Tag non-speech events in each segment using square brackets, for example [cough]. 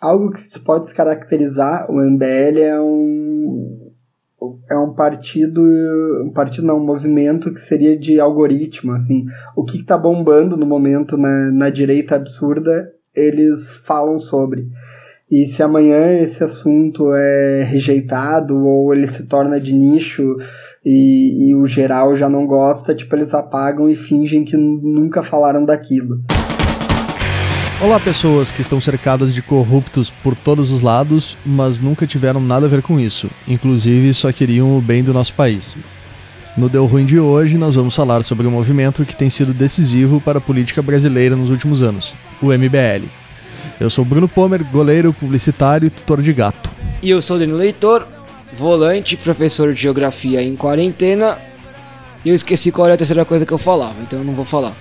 algo que se pode caracterizar, o MBL é um é um partido, um partido não, um movimento que seria de algoritmo, assim, o que está bombando no momento na, na direita absurda, eles falam sobre. E se amanhã esse assunto é rejeitado ou ele se torna de nicho e, e o geral já não gosta, tipo, eles apagam e fingem que nunca falaram daquilo. Olá, pessoas que estão cercadas de corruptos por todos os lados, mas nunca tiveram nada a ver com isso, inclusive só queriam o bem do nosso país. No Deu Ruim de hoje, nós vamos falar sobre um movimento que tem sido decisivo para a política brasileira nos últimos anos, o MBL. Eu sou Bruno Pomer, goleiro, publicitário e tutor de gato. E eu sou Danilo Leitor, volante, professor de geografia em quarentena. E eu esqueci qual era a terceira coisa que eu falava, então eu não vou falar.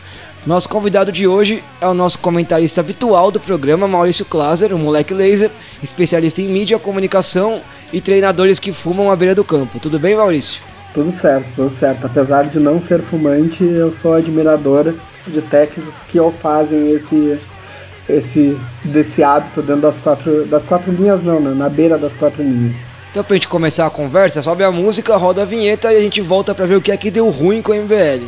Nosso convidado de hoje é o nosso comentarista habitual do programa, Maurício Klaser, o moleque laser, especialista em mídia, comunicação e treinadores que fumam à beira do campo. Tudo bem, Maurício? Tudo certo, tudo certo. Apesar de não ser fumante, eu sou admirador de técnicos que fazem esse esse desse hábito dentro das quatro das quatro linhas não, né? na beira das quatro linhas. Então pra gente começar a conversa, sobe a música, roda a vinheta e a gente volta para ver o que é que deu ruim com o MBL.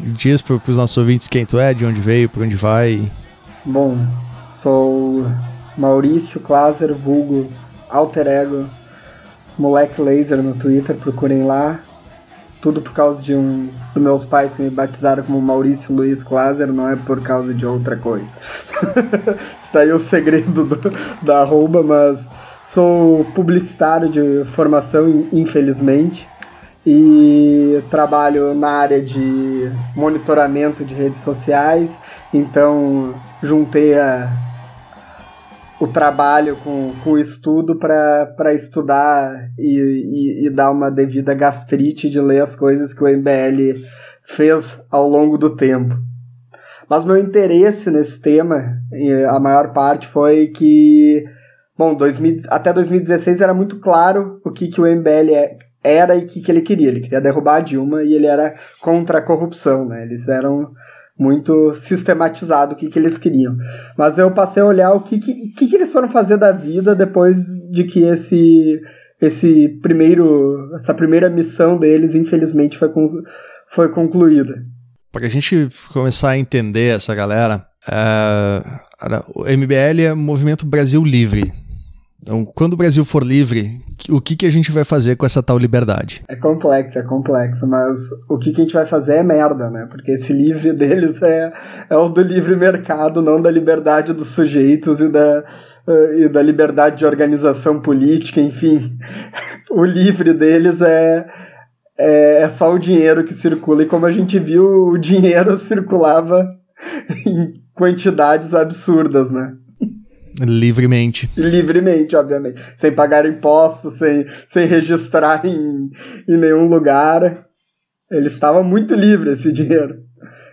diz para os nossos ouvintes quem tu é, de onde veio, para onde vai. Bom, sou Maurício Klaser, vulgo alter ego, moleque laser no Twitter, procurem lá. Tudo por causa de um dos meus pais que me batizaram como Maurício Luiz Klaser, não é por causa de outra coisa. [laughs] Isso aí é o segredo do, da arroba, mas sou publicitário de formação, infelizmente e trabalho na área de monitoramento de redes sociais, então juntei a, o trabalho com, com o estudo para estudar e, e, e, dar uma devida gastrite de ler as coisas que o MBL fez ao longo do tempo. Mas meu interesse nesse tema, a maior parte, foi que, bom, 2000, até 2016 era muito claro o que, que o MBL é, era e o que, que ele queria. Ele queria derrubar a Dilma e ele era contra a corrupção, né? Eles eram muito sistematizado o que, que eles queriam. Mas eu passei a olhar o que, que, que, eles foram fazer da vida depois de que esse esse primeiro essa primeira missão deles infelizmente foi, foi concluída. Para a gente começar a entender essa galera, é, o MBL é Movimento Brasil Livre. Então, quando o Brasil for livre, o que, que a gente vai fazer com essa tal liberdade? É complexo, é complexo, mas o que, que a gente vai fazer é merda, né? Porque esse livre deles é, é o do livre mercado, não da liberdade dos sujeitos e da, uh, e da liberdade de organização política, enfim. [laughs] o livre deles é, é, é só o dinheiro que circula, e como a gente viu, o dinheiro [laughs] circulava em quantidades absurdas, né? Livremente. Livremente, obviamente. Sem pagar impostos, sem, sem registrar em, em nenhum lugar. Ele estava muito livre, esse dinheiro.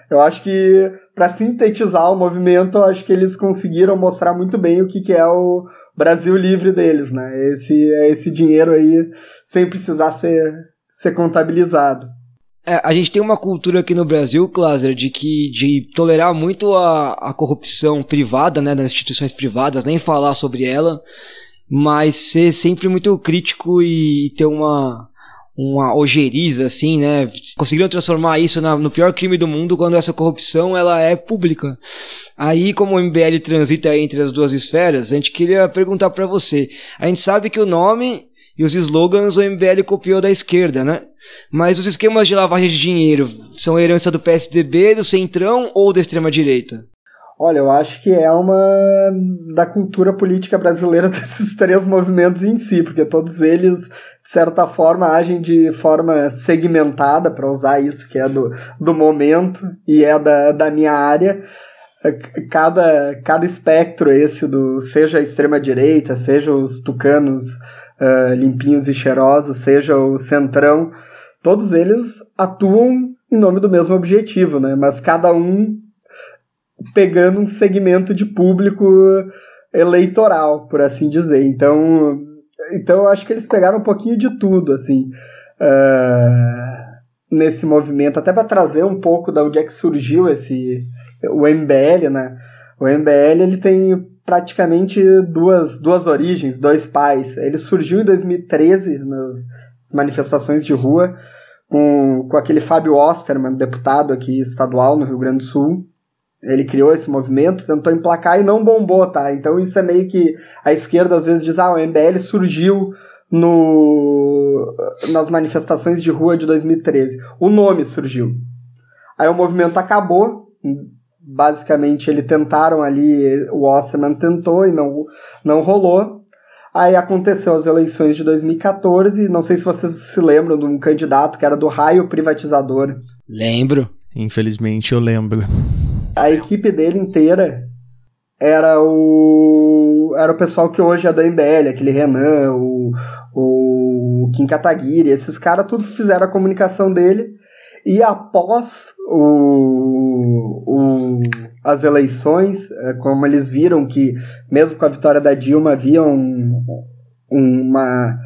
Eu acho que, para sintetizar o movimento, acho que eles conseguiram mostrar muito bem o que, que é o Brasil livre deles, né? Esse, esse dinheiro aí sem precisar ser, ser contabilizado. É, a gente tem uma cultura aqui no Brasil, Klaser, de que de tolerar muito a, a corrupção privada, né, das instituições privadas, nem falar sobre ela, mas ser sempre muito crítico e ter uma uma ojeriza assim, né? Conseguiram transformar isso na, no pior crime do mundo quando essa corrupção ela é pública. Aí, como o MBL transita entre as duas esferas, a gente queria perguntar para você. A gente sabe que o nome e os slogans o MBL copiou da esquerda, né? Mas os esquemas de lavagem de dinheiro são herança do PSDB, do Centrão ou da extrema-direita? Olha, eu acho que é uma da cultura política brasileira [laughs] desses três movimentos em si, porque todos eles, de certa forma, agem de forma segmentada, para usar isso que é do, do momento e é da, da minha área. Cada, cada espectro esse do seja a extrema-direita, seja os tucanos uh, limpinhos e cheirosos, seja o centrão, todos eles atuam em nome do mesmo objetivo, né? Mas cada um pegando um segmento de público eleitoral, por assim dizer. Então, então eu acho que eles pegaram um pouquinho de tudo, assim, uh, nesse movimento, até para trazer um pouco da onde é que surgiu esse o MBL, né? O MBL ele tem praticamente duas, duas origens, dois pais. Ele surgiu em 2013 nas manifestações de rua com, com aquele Fábio Osterman, deputado aqui estadual no Rio Grande do Sul, ele criou esse movimento, tentou emplacar e não bombou, tá? Então isso é meio que a esquerda às vezes diz, ah, o MBL surgiu no nas manifestações de rua de 2013. O nome surgiu. Aí o movimento acabou, basicamente eles tentaram ali, o Osterman tentou e não, não rolou. Aí aconteceu as eleições de 2014, não sei se vocês se lembram de um candidato que era do raio privatizador. Lembro. Infelizmente eu lembro a equipe dele inteira era o era o pessoal que hoje é da MBL, aquele Renan, o, o Kim Kataguiri, esses caras tudo fizeram a comunicação dele e após o, o, as eleições, é, como eles viram que mesmo com a vitória da Dilma havia um, uma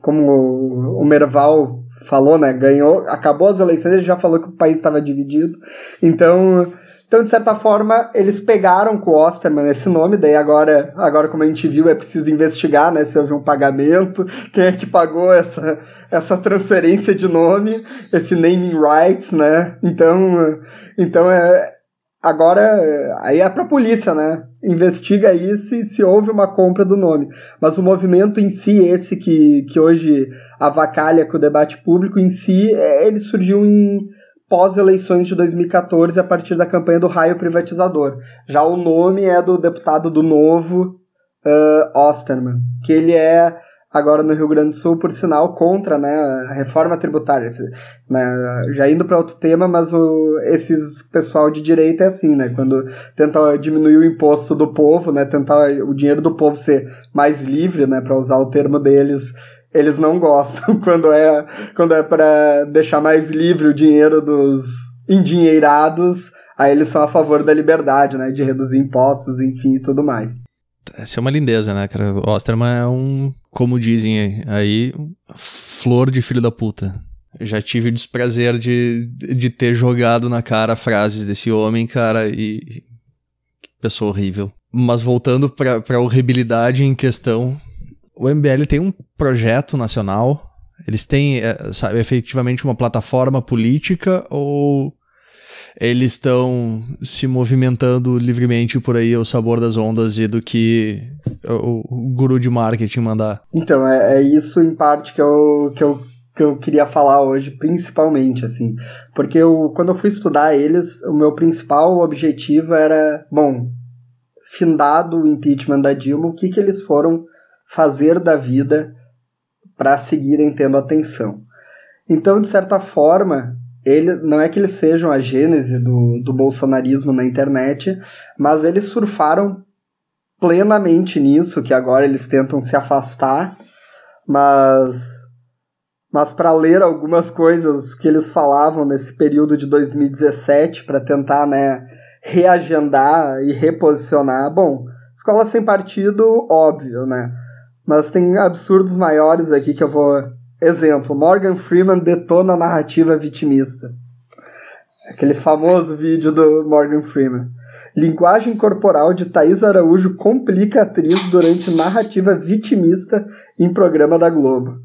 como o Merval falou, né, ganhou, acabou as eleições, ele já falou que o país estava dividido. Então, então, de certa forma, eles pegaram com o Osterman esse nome, daí agora, agora como a gente viu, é preciso investigar, né, se houve um pagamento, quem é que pagou essa, essa transferência de nome, esse naming rights, né? Então, então é, agora aí é pra polícia, né? Investiga aí se, se houve uma compra do nome. Mas o movimento em si, esse que, que hoje avacalha com o debate público em si, é, ele surgiu em pós-eleições de 2014 a partir da campanha do raio privatizador. Já o nome é do deputado do Novo, uh, Osterman, que ele é agora no Rio Grande do Sul, por sinal, contra né, a reforma tributária. Né, já indo para outro tema, mas o, esses pessoal de direita é assim, né? Quando tenta diminuir o imposto do povo, né? Tentar o dinheiro do povo ser mais livre, né? Para usar o termo deles, eles não gostam [laughs] quando é quando é para deixar mais livre o dinheiro dos endinheirados, aí eles são a favor da liberdade, né, de reduzir impostos, enfim, e tudo mais. Essa é uma lindeza, né, cara? O Osterman é um, como dizem aí, flor de filho da puta. Já tive o desprazer de, de ter jogado na cara frases desse homem, cara, e. Que pessoa horrível. Mas voltando pra, pra horribilidade em questão, o MBL tem um projeto nacional? Eles têm, é, sabe, efetivamente uma plataforma política ou eles estão se movimentando livremente por aí ao sabor das ondas e do que o, guru de marketing mandar? Então, é, é, isso em parte que eu, que, eu, que eu queria falar hoje, principalmente, assim. Porque eu, quando eu fui estudar eles, o meu principal objetivo era, bom, findado o impeachment da Dilma, o que, que eles foram fazer da vida para seguirem tendo atenção. Então, de certa forma, ele não é que eles sejam a gênese do, do bolsonarismo na internet, mas eles surfaram plenamente nisso, que agora eles tentam se afastar, mas mas para ler algumas coisas que eles falavam nesse período de 2017 para tentar, né, reagendar e reposicionar, bom, escola sem partido, óbvio, né? Mas tem absurdos maiores aqui que eu vou. Exemplo: Morgan Freeman detona a narrativa vitimista. Aquele famoso vídeo do Morgan Freeman. Linguagem corporal de Thaís Araújo complica a atriz durante narrativa vitimista em programa da Globo.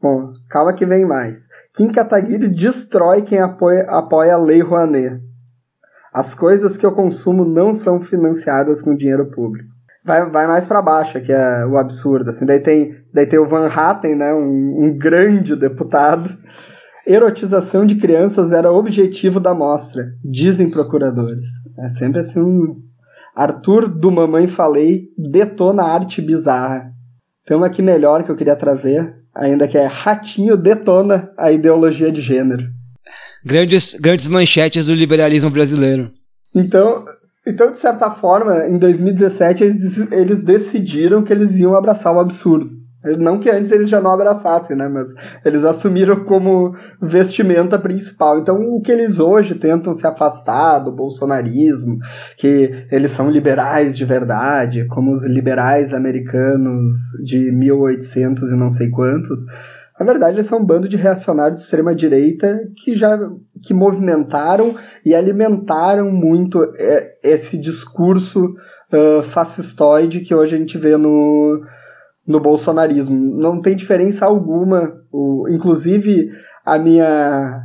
Bom, calma que vem mais. Kim Kataguiri destrói quem apoia, apoia a Lei Rouanet. As coisas que eu consumo não são financiadas com dinheiro público vai, vai mais para baixo, que é o absurdo. Assim. Daí, tem, daí tem o Van Hatten, né, um, um grande deputado. erotização de crianças era objetivo da mostra, dizem procuradores. É sempre assim um Arthur do Mamãe Falei detona a arte bizarra. Tem uma aqui melhor que eu queria trazer, ainda que é Ratinho detona a ideologia de gênero. Grandes, grandes manchetes do liberalismo brasileiro. Então, então, de certa forma, em 2017 eles, eles decidiram que eles iam abraçar o absurdo. Não que antes eles já não abraçassem, né? Mas eles assumiram como vestimenta principal. Então, o que eles hoje tentam se afastar do bolsonarismo, que eles são liberais de verdade, como os liberais americanos de 1800 e não sei quantos, na verdade, eles são um bando de reacionários de extrema-direita que já que movimentaram e alimentaram muito é, esse discurso uh, fascistoide que hoje a gente vê no, no bolsonarismo. Não tem diferença alguma. O, inclusive, a minha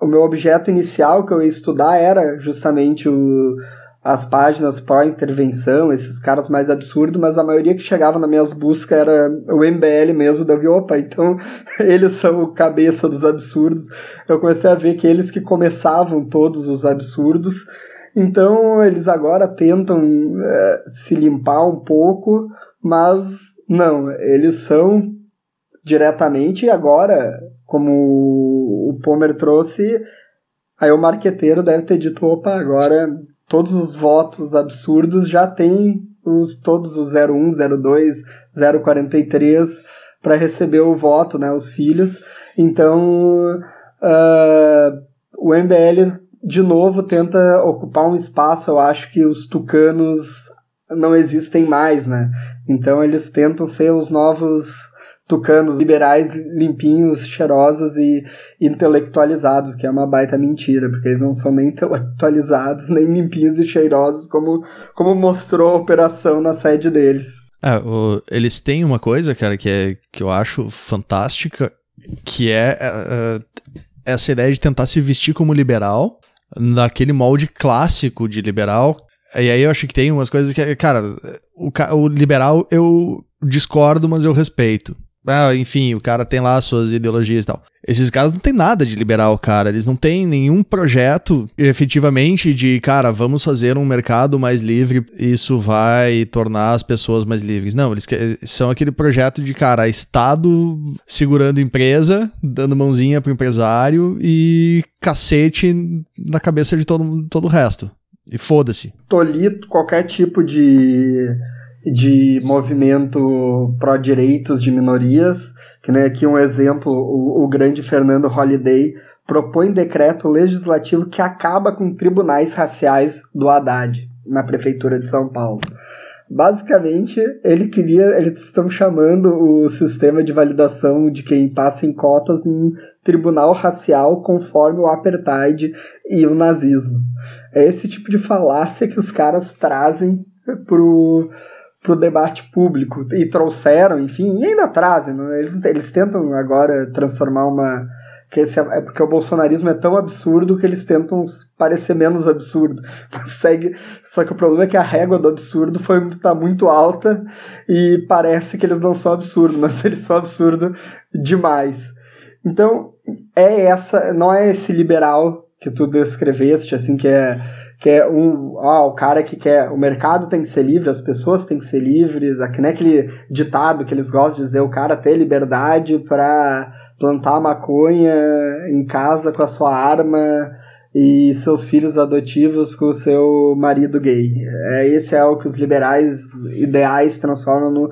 o meu objeto inicial que eu ia estudar era justamente o, as páginas pró-intervenção, esses caras mais absurdos, mas a maioria que chegava nas minhas buscas era o MBL mesmo, da opa, então [laughs] eles são o cabeça dos absurdos. Eu comecei a ver que eles que começavam todos os absurdos, então eles agora tentam é, se limpar um pouco, mas não, eles são diretamente e agora, como o Pomer trouxe, aí o marqueteiro deve ter dito, opa, agora todos os votos absurdos já tem os, todos os 01, 02, 043 para receber o voto, né, os filhos. Então, uh, o MBL de novo tenta ocupar um espaço, eu acho que os tucanos não existem mais, né? Então eles tentam ser os novos tucanos liberais limpinhos, cheirosos e intelectualizados, que é uma baita mentira, porque eles não são nem intelectualizados, nem limpinhos e cheirosos, como, como mostrou a operação na sede deles. É, o, eles têm uma coisa, cara, que, é, que eu acho fantástica, que é, é essa ideia de tentar se vestir como liberal, naquele molde clássico de liberal, e aí eu acho que tem umas coisas que, cara, o, o liberal eu discordo, mas eu respeito. Ah, enfim, o cara tem lá as suas ideologias e tal. Esses caras não tem nada de liberal, cara. Eles não têm nenhum projeto efetivamente de, cara, vamos fazer um mercado mais livre, isso vai tornar as pessoas mais livres. Não, eles são aquele projeto de, cara, Estado segurando empresa, dando mãozinha pro empresário e cacete na cabeça de todo, todo o resto. E foda-se. Tolir qualquer tipo de, de movimento pró-direitos de minorias, que nem aqui um exemplo, o, o grande Fernando Holliday propõe decreto legislativo que acaba com tribunais raciais do Haddad na prefeitura de São Paulo. Basicamente, ele queria, eles estão chamando o sistema de validação de quem passa em cotas em tribunal racial conforme o apartheid e o nazismo. É esse tipo de falácia que os caras trazem pro, pro debate público e trouxeram, enfim, e ainda trazem. Né? Eles, eles tentam agora transformar uma. Que esse, é porque o bolsonarismo é tão absurdo que eles tentam parecer menos absurdo. [laughs] Segue, só que o problema é que a régua do absurdo foi tá muito alta e parece que eles não são absurdos, [laughs] mas eles são absurdos demais. Então, é essa, não é esse liberal que tu descreveste, assim, que é, que é um, ó, o cara que quer, o mercado tem que ser livre, as pessoas têm que ser livres, que nem aquele ditado que eles gostam de dizer, o cara ter liberdade para plantar maconha em casa com a sua arma e seus filhos adotivos com o seu marido gay. É, esse é o que os liberais ideais transformam no,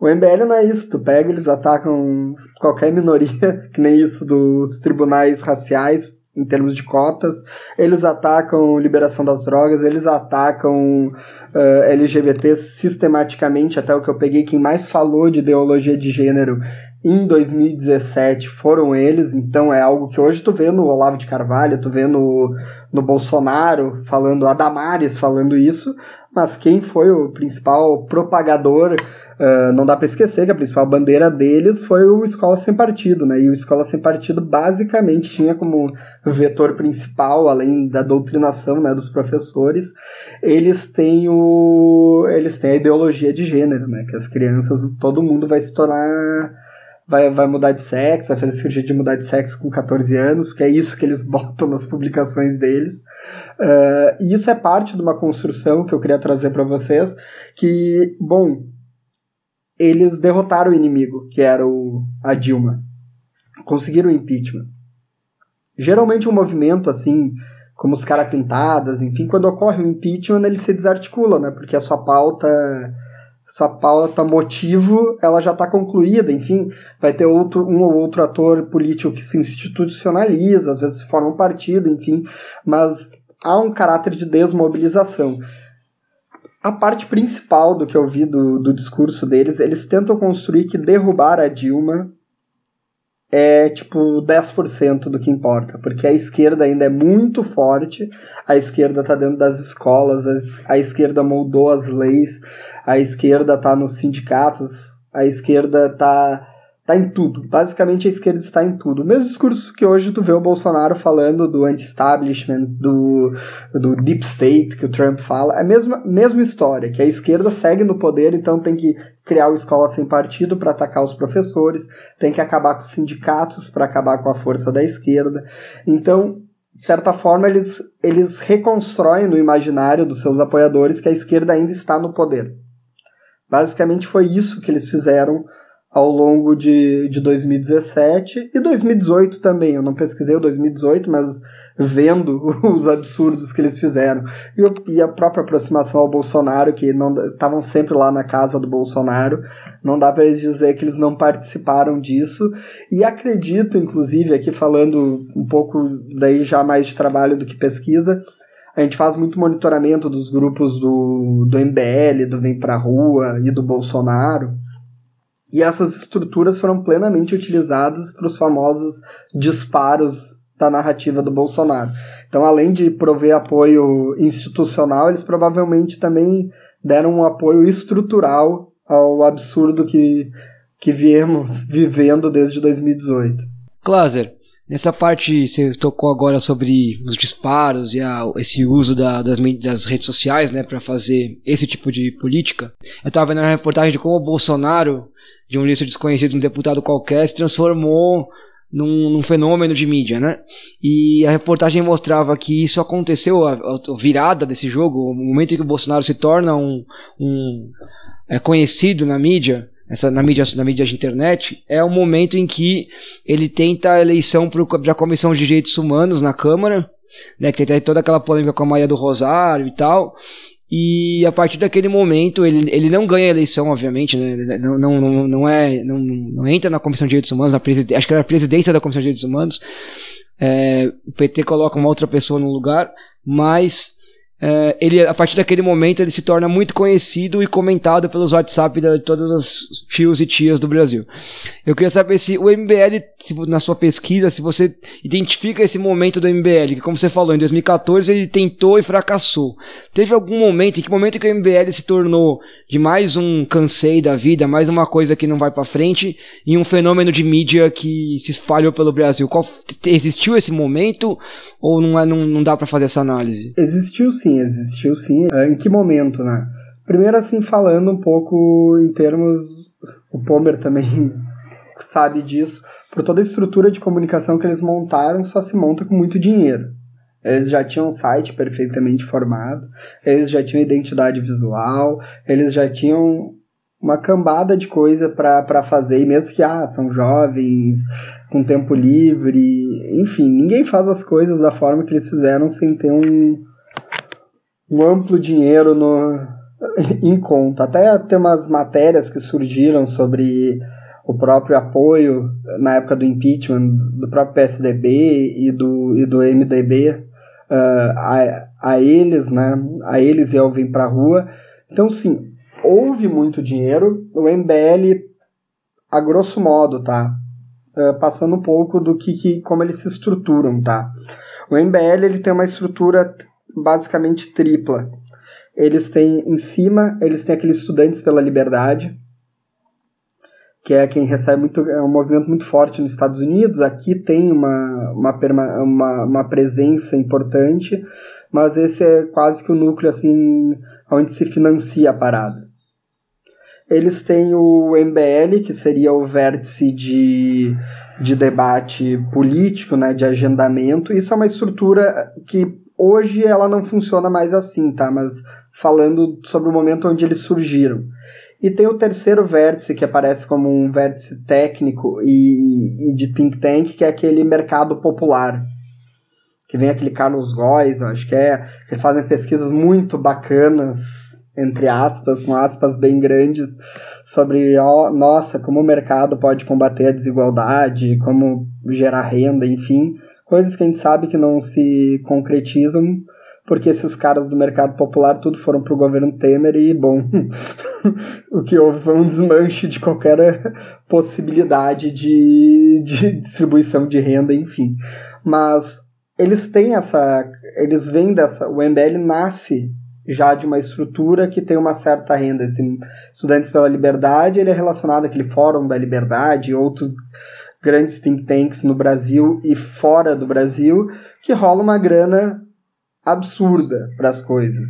o MBL não é isso, tu pega, eles atacam qualquer minoria, [laughs] que nem isso dos tribunais raciais, em termos de cotas, eles atacam liberação das drogas, eles atacam uh, LGBT sistematicamente, até o que eu peguei, quem mais falou de ideologia de gênero em 2017 foram eles, então é algo que hoje tu vê no Olavo de Carvalho, tu vê no, no Bolsonaro falando, a Damares falando isso, mas quem foi o principal propagador Uh, não dá para esquecer que a principal bandeira deles foi o Escola Sem Partido, né? E o Escola Sem Partido basicamente tinha como vetor principal, além da doutrinação né, dos professores, eles têm, o, eles têm a ideologia de gênero, né? Que as crianças, todo mundo vai se tornar vai, vai mudar de sexo, vai fazer cirurgia de mudar de sexo com 14 anos, porque é isso que eles [laughs] botam nas publicações deles. Uh, e isso é parte de uma construção que eu queria trazer para vocês, que, bom, eles derrotaram o inimigo, que era o, a Dilma. Conseguiram o impeachment. Geralmente um movimento assim, como os caras pintadas, enfim, quando ocorre o impeachment, ele se desarticula, né? Porque a sua pauta sua pauta motivo ela já está concluída, enfim, vai ter outro, um ou outro ator político que se institucionaliza, às vezes forma um partido, enfim, mas há um caráter de desmobilização. A parte principal do que eu vi do, do discurso deles, eles tentam construir que derrubar a Dilma é tipo 10% do que importa, porque a esquerda ainda é muito forte, a esquerda está dentro das escolas, a esquerda moldou as leis, a esquerda está nos sindicatos, a esquerda está tá em tudo. Basicamente a esquerda está em tudo. O mesmo discurso que hoje tu vê o Bolsonaro falando do anti-establishment, do, do deep state que o Trump fala, é a mesma, mesma história, que a esquerda segue no poder, então tem que criar escola sem partido para atacar os professores, tem que acabar com os sindicatos para acabar com a força da esquerda. Então, de certa forma, eles, eles reconstroem no imaginário dos seus apoiadores que a esquerda ainda está no poder. Basicamente foi isso que eles fizeram ao longo de, de 2017 e 2018 também. Eu não pesquisei o 2018, mas vendo [laughs] os absurdos que eles fizeram. E, e a própria aproximação ao Bolsonaro, que não estavam sempre lá na casa do Bolsonaro, não dá para eles dizer que eles não participaram disso. E acredito, inclusive, aqui falando um pouco daí já mais de trabalho do que pesquisa, a gente faz muito monitoramento dos grupos do, do MBL, do Vem Pra Rua e do Bolsonaro. E essas estruturas foram plenamente utilizadas para os famosos disparos da narrativa do Bolsonaro. Então, além de prover apoio institucional, eles provavelmente também deram um apoio estrutural ao absurdo que, que viemos vivendo desde 2018. Klaser, Nessa parte, você tocou agora sobre os disparos e a, esse uso da, das, das, redes sociais né, para fazer esse tipo de política. Eu estava vendo uma reportagem de como o Bolsonaro, de um líder desconhecido, um deputado qualquer, se transformou num, num, fenômeno de mídia, né? E a reportagem mostrava que isso aconteceu, a, a virada desse jogo, o momento em que o Bolsonaro se torna um, um é, conhecido na mídia, essa, na, mídia, na mídia de internet, é o momento em que ele tenta a eleição para a Comissão de Direitos Humanos na Câmara, né, que tem toda aquela polêmica com a Maria do Rosário e tal, e a partir daquele momento ele, ele não ganha a eleição, obviamente, né? não, não, não, não, é, não, não entra na Comissão de Direitos Humanos, na acho que era a presidência da Comissão de Direitos Humanos, é, o PT coloca uma outra pessoa no lugar, mas é, ele, a partir daquele momento ele se torna muito conhecido e comentado pelos WhatsApp de todas as tios e tias do Brasil. Eu queria saber se o MBL, se, na sua pesquisa, se você identifica esse momento do MBL, que como você falou, em 2014 ele tentou e fracassou. Teve algum momento, em que momento que o MBL se tornou de mais um cansei da vida, mais uma coisa que não vai para frente, e um fenômeno de mídia que se espalhou pelo Brasil? Qual, existiu esse momento ou não, é, não, não dá para fazer essa análise? Existiu sim sim, existiu sim. É, em que momento, né? Primeiro, assim, falando um pouco em termos. O Pomer também [laughs] sabe disso. Por toda a estrutura de comunicação que eles montaram, só se monta com muito dinheiro. Eles já tinham um site perfeitamente formado, eles já tinham identidade visual, eles já tinham uma cambada de coisa para fazer, e mesmo que ah, são jovens, com tempo livre, enfim, ninguém faz as coisas da forma que eles fizeram sem ter um, um amplo dinheiro no, em conta. Até tem umas matérias que surgiram sobre o próprio apoio na época do impeachment do próprio PSDB e do, e do MDB uh, a, a eles, né? A eles e ao vir para a rua. Então, sim, houve muito dinheiro. O MBL, a grosso modo, tá? Uh, passando um pouco do que, que como eles se estruturam, tá? O MBL ele tem uma estrutura basicamente tripla. Eles têm em cima, eles têm aqueles estudantes pela liberdade, que é quem recebe muito, é um movimento muito forte nos Estados Unidos. Aqui tem uma, uma, uma, uma presença importante, mas esse é quase que o núcleo assim onde se financia a parada. eles têm o MBL, que seria o vértice de, de debate político, né, de agendamento. Isso é uma estrutura que hoje ela não funciona mais assim, tá? Mas falando sobre o momento onde eles surgiram. E tem o terceiro vértice, que aparece como um vértice técnico e, e de think tank, que é aquele mercado popular. Que vem aquele Carlos Góes, eu acho que é. Eles fazem pesquisas muito bacanas, entre aspas, com aspas bem grandes, sobre, ó, nossa, como o mercado pode combater a desigualdade, como gerar renda, enfim. Coisas que a gente sabe que não se concretizam porque esses caras do mercado popular tudo foram pro governo Temer e, bom, [laughs] o que houve foi um desmanche de qualquer [laughs] possibilidade de, de distribuição de renda, enfim. Mas eles têm essa. Eles vêm dessa. O MBL nasce já de uma estrutura que tem uma certa renda. Esse Estudantes pela Liberdade ele é relacionado àquele Fórum da Liberdade e outros grandes think tanks no Brasil e fora do Brasil, que rola uma grana absurda para as coisas.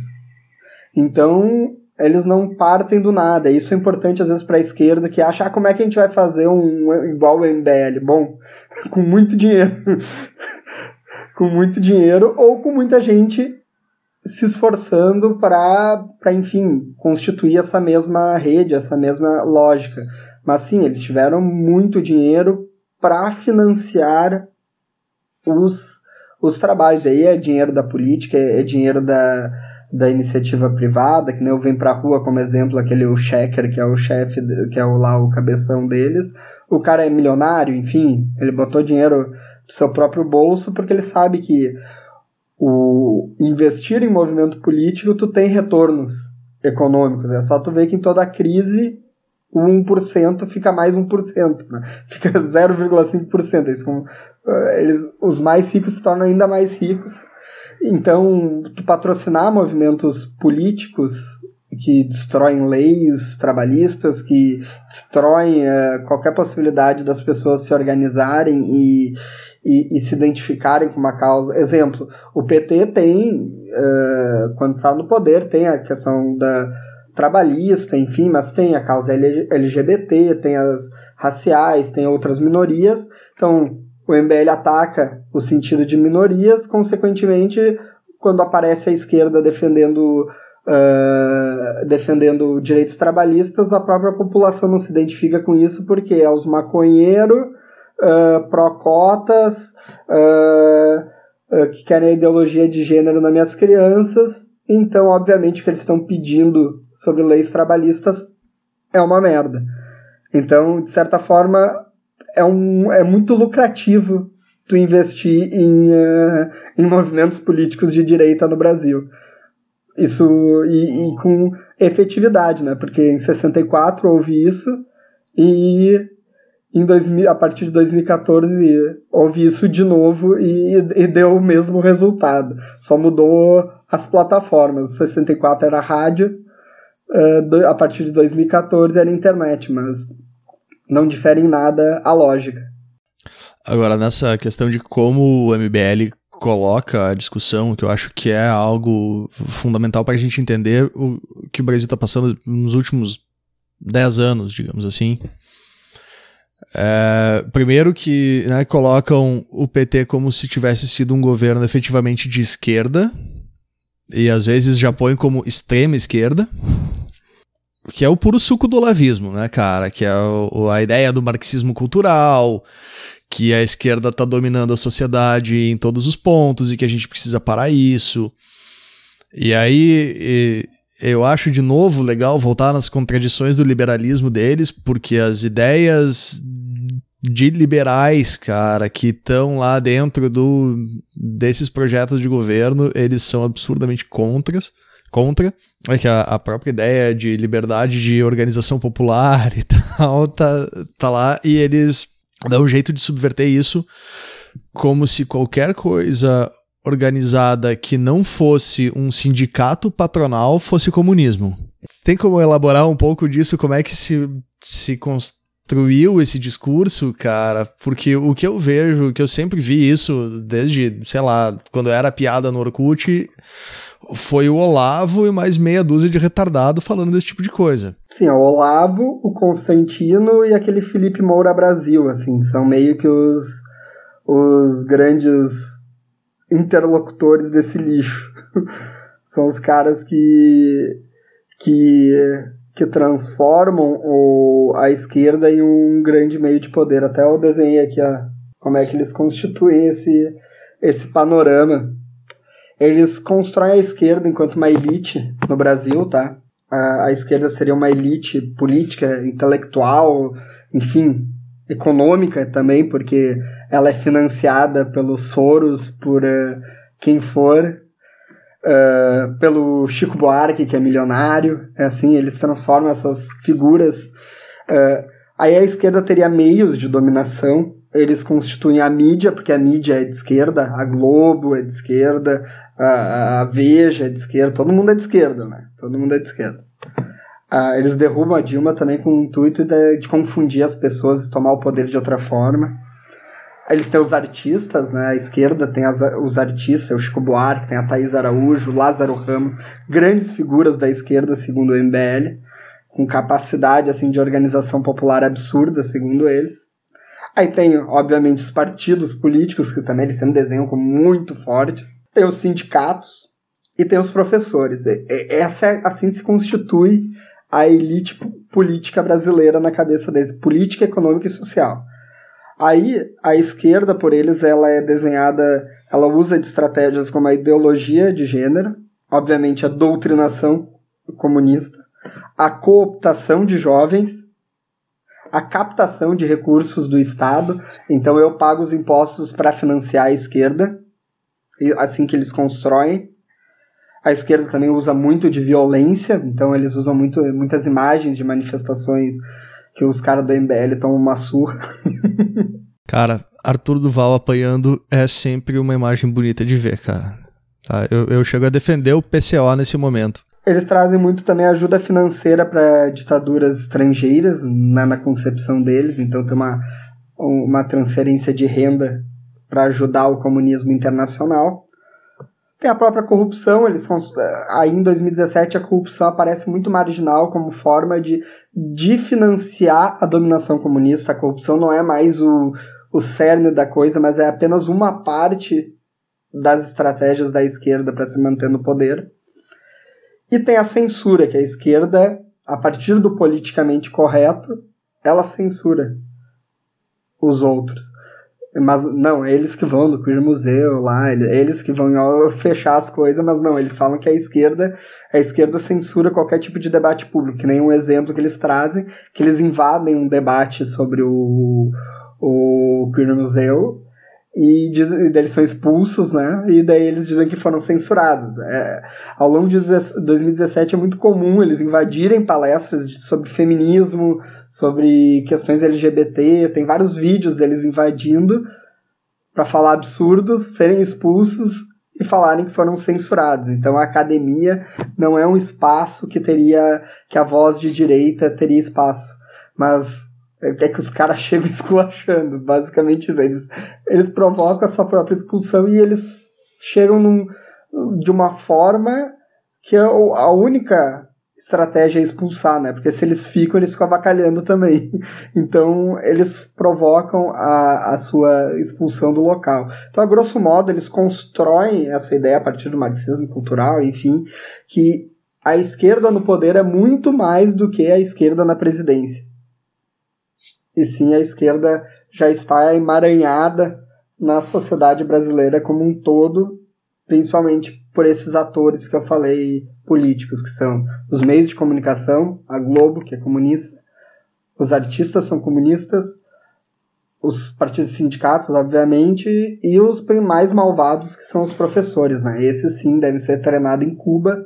Então, eles não partem do nada. Isso é importante às vezes para a esquerda que acha ah, como é que a gente vai fazer um igual o MBL? Bom, [laughs] com muito dinheiro. [laughs] com muito dinheiro ou com muita gente se esforçando para, enfim, constituir essa mesma rede, essa mesma lógica. Mas sim, eles tiveram muito dinheiro para financiar os os trabalhos aí é dinheiro da política, é, é dinheiro da, da iniciativa privada, que nem eu venho pra rua como exemplo, aquele o Checker, que é o chefe, que é o, lá o cabeção deles. O cara é milionário, enfim, ele botou dinheiro do seu próprio bolso porque ele sabe que o investir em movimento político tu tem retornos econômicos. É só tu ver que em toda crise o 1% fica mais 1%, né? fica [laughs] 0,5%. Isso como, eh, eles, os mais ricos se tornam ainda mais ricos. Então, patrocinar movimentos políticos que destroem leis trabalhistas, que destroem uh, qualquer possibilidade das pessoas se organizarem e, e, e, se identificarem com uma causa. Exemplo, o PT tem, uh, quando está no poder, tem a questão da trabalhista, enfim, mas tem a causa LGBT, tem as raciais, tem outras minorias. Então, o MBL ataca o sentido de minorias, consequentemente, quando aparece a esquerda defendendo Uh, defendendo direitos trabalhistas, a própria população não se identifica com isso porque é os maconheiros, uh, pró-cotas, uh, que querem a ideologia de gênero nas minhas crianças. Então, obviamente, o que eles estão pedindo sobre leis trabalhistas é uma merda. Então, de certa forma, é, um, é muito lucrativo tu investir em, uh, em movimentos políticos de direita no Brasil. Isso, e, e, com efetividade, né? Porque em 64 houve isso e em 2000, a partir de 2014 houve isso de novo e, e deu o mesmo resultado. Só mudou as plataformas. 64 era rádio, uh, a partir de 2014 era internet, mas não difere em nada a lógica. Agora, nessa questão de como o MBL coloca a discussão, que eu acho que é algo fundamental para a gente entender o que o Brasil está passando nos últimos 10 anos, digamos assim. É, primeiro que né, colocam o PT como se tivesse sido um governo efetivamente de esquerda, e às vezes já põe como extrema esquerda, que é o puro suco do olavismo, né, cara? Que é o, a ideia do marxismo cultural, que a esquerda tá dominando a sociedade em todos os pontos e que a gente precisa parar isso. E aí e, eu acho de novo legal voltar nas contradições do liberalismo deles, porque as ideias de liberais, cara, que estão lá dentro do, desses projetos de governo, eles são absurdamente contras, contra. É que a, a, própria ideia de liberdade de organização popular [laughs] e tal tá, tá lá e eles dão um jeito de subverter isso como se qualquer coisa organizada que não fosse um sindicato patronal fosse comunismo. Tem como elaborar um pouco disso? Como é que se, se, destruiu esse discurso, cara, porque o que eu vejo, que eu sempre vi isso desde, sei lá, quando era piada no Orkut, foi o Olavo e mais meia dúzia de retardado falando desse tipo de coisa. Sim, é o Olavo, o Constantino e aquele Felipe Moura Brasil, assim, são meio que os, os grandes interlocutores desse lixo. [laughs] são os caras que que que transformam o, a esquerda em um grande meio de poder. Até eu desenhei aqui ó, como é que eles constituem esse, esse panorama. Eles constroem a esquerda enquanto uma elite no Brasil, tá? A, a esquerda seria uma elite política, intelectual, enfim, econômica também, porque ela é financiada pelos Soros, por uh, quem for, uh, pelo Chico Buarque, que é milionário, é assim, eles transformam essas figuras. Uh, aí a esquerda teria meios de dominação, eles constituem a mídia, porque a mídia é de esquerda, a Globo é de esquerda, a, Veja é de esquerda, todo mundo é de esquerda, né? Todo mundo é de esquerda. Uh, eles derrubam a Dilma também com o intuito de, de confundir as pessoas e tomar o poder de outra forma. Eles têm os artistas, né? A esquerda tem as, os artistas, o Chico Buarque, tem a Thaís Araújo, Lázaro Ramos, grandes figuras da esquerda, segundo o MBL, com capacidade assim de organização popular absurda, segundo eles. Aí tem, obviamente, os partidos políticos, que também eles sempre desenham como muito fortes. Tem os sindicatos e tem os professores. Essa é, assim se constitui a elite política brasileira na cabeça deles, política, econômica e social. Aí a esquerda, por eles, ela é desenhada, ela usa de estratégias como a ideologia de gênero, obviamente a doutrinação comunista, a cooptação de jovens, a captação de recursos do Estado. Então eu pago os impostos para financiar a esquerda, assim que eles constroem. A esquerda também usa muito de violência, então eles usam muito, muitas imagens de manifestações que os caras do MBL tomam uma surra. [laughs] cara, Arthur Duval apanhando é sempre uma imagem bonita de ver, cara. Tá, eu, eu chego a defender o PCO nesse momento. Eles trazem muito também ajuda financeira para ditaduras estrangeiras na, na, concepção deles, então tem uma, uma transferência de renda para ajudar o comunismo internacional. Tem a própria corrupção, eles aí em 2017 a corrupção aparece muito marginal como forma de, de financiar a dominação comunista. A corrupção não é mais o, o cerne da coisa, mas é apenas uma parte das estratégias da esquerda para se manter no poder. E tem a censura, que a esquerda, a partir do politicamente correto, ela censura os outros. Mas não, eles que vão no Queer Museu lá, eles que vão [laughs] fechar as coisas, mas não, eles falam que a esquerda, a esquerda censura qualquer tipo de debate público, nem um exemplo que eles trazem, que eles invadem um debate sobre o, o Queer Museu, e, diz, e eles são expulsos, né? E daí eles dizem que foram censurados. É, ao longo de 2017 é muito comum eles invadirem palestras de, sobre feminismo, sobre questões LGBT. Tem vários vídeos deles invadindo para falar absurdos, serem expulsos e falarem que foram censurados. Então a academia não é um espaço que teria que a voz de direita teria espaço, mas é que os caras [laughs] chegam esculachando, basicamente isso. Eles, eles provocam a sua própria expulsão e eles chegam num, de uma forma que é a única estratégia é expulsar, né? Porque se eles ficam, eles ficam avacalhando também. [laughs] Então, eles provocam a, a sua expulsão do local. Então, a grosso modo, eles constroem essa ideia a partir do marxismo cultural, enfim, que a esquerda no poder é muito mais do que a esquerda na presidência e sim a esquerda já está emaranhada na sociedade brasileira como um todo, principalmente por esses atores que eu falei políticos, que são os meios de comunicação, a Globo, que é comunista, os artistas são comunistas, os partidos sindicatos, obviamente, e os mais malvados, que são os professores, né? Esse sim deve ser treinado em Cuba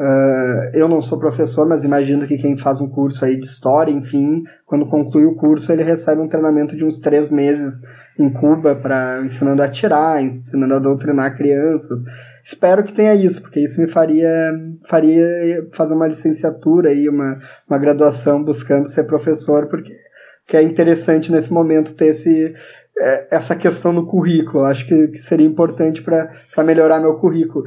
Uh, eu não sou professor, mas imagino que quem faz um curso aí de história, enfim, quando conclui o curso, ele recebe um treinamento de uns três meses em Cuba para ensinando a atirar, ensinando a doutrinar crianças. Espero que tenha isso, porque isso me faria, faria fazer uma licenciatura aí, uma, uma graduação buscando ser professor, porque que é interessante nesse momento ter esse, é, essa questão no currículo. Acho que, que seria importante para melhorar meu currículo.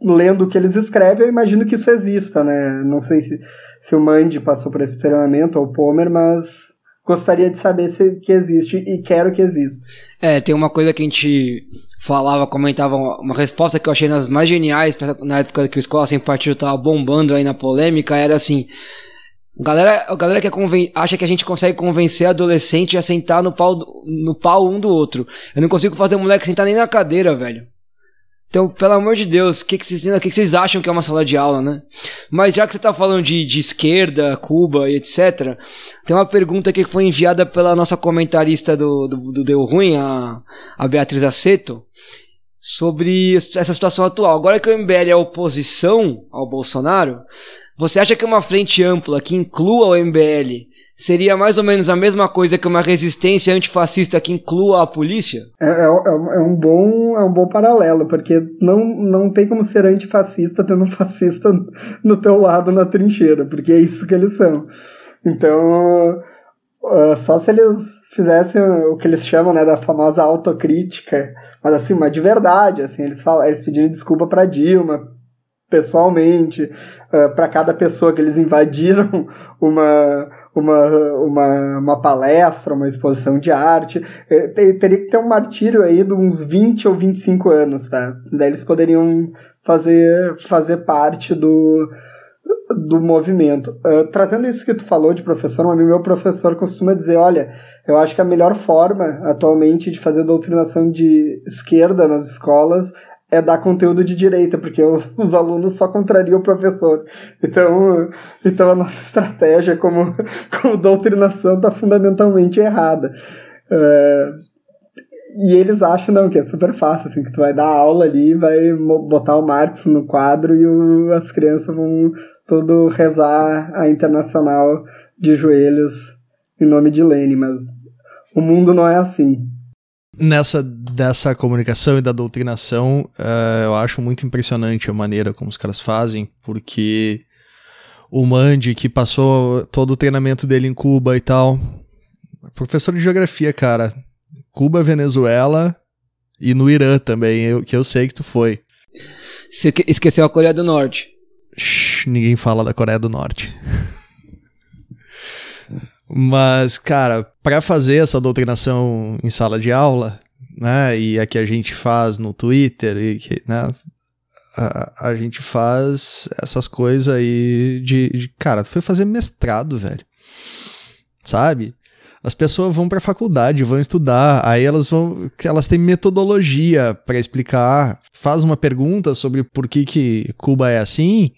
Lendo o que eles escrevem, eu imagino que isso exista, né? Não sei se, se o Mandy passou por esse treinamento ou o Pomer, mas gostaria de saber se que existe e quero que exista. É, tem uma coisa que a gente falava, comentava, uma resposta que eu achei nas mais geniais na época que o Escola Sem Partido tava bombando aí na polêmica, era assim, Galera, a galera que acha que a gente consegue convencer adolescente a sentar no pau, no pau um do outro. Eu não consigo fazer o moleque sentar nem na cadeira, velho. Então, pelo amor de Deus, o que, que, vocês, que, que vocês acham que é uma sala de aula, né? Mas já que você tá falando de, de esquerda, Cuba e etc., tem uma pergunta que foi enviada pela nossa comentarista do, do, do Deu Ruim, a, a Beatriz Aceto, sobre essa situação atual. Agora que o MBL é oposição ao Bolsonaro, você acha que uma frente ampla que inclua o MBL seria mais ou menos a mesma coisa que uma resistência antifascista que inclua a polícia? É, é, é, um, bom, é um bom paralelo, porque não, não tem como ser antifascista tendo um fascista no teu lado na trincheira, porque é isso que eles são. Então, uh, só se eles fizessem o que eles chamam né, da famosa autocrítica, mas assim, uma de verdade, assim, eles, falam, eles pediram desculpa para Dilma, pessoalmente, uh, para cada pessoa que eles invadiram [laughs] uma, uma, uma, uma palestra, uma exposição de arte. Eh, teria que ter um martírio aí de uns 20 ou 25 anos, tá? Daí eles poderiam fazer, fazer parte do, do movimento. Uh, trazendo isso que tu falou de professor, um meu professor costuma dizer, olha, eu acho que a melhor forma atualmente de fazer doutrinação de esquerda nas escolas é dar conteúdo de direita, porque os, [laughs] os, alunos só contrariam o professor. Então, então a nossa [laughs] estratégia como, como doutrinação está fundamentalmente errada. É, e eles acham não, que é super fácil, assim, que tu vai dar aula ali, vai botar o Marx no quadro e o, as crianças vão todo rezar a internacional de joelhos em nome de Lênin, mas o mundo não é assim nessa dessa comunicação e da doutrinação, uh, eu acho muito impressionante a maneira como os caras fazem, porque o Mandy, que passou todo o treinamento dele em Cuba e tal, professor de geografia, cara, Cuba, Venezuela e no Irã também, eu, que eu sei que tu foi. Você esqueceu a Coreia do Norte. Shhh, ninguém fala da Coreia do Norte. [laughs] Mas, cara, para fazer essa doutrinação em sala de aula, né, e a que a gente faz no Twitter, e que, né, a, a gente faz essas coisas aí de, de, Cara, foi fazer mestrado, velho. Sabe? As pessoas vão pra faculdade, vão estudar, aí elas vão. Elas têm metodologia para explicar. Faz uma pergunta sobre por que, que Cuba é assim.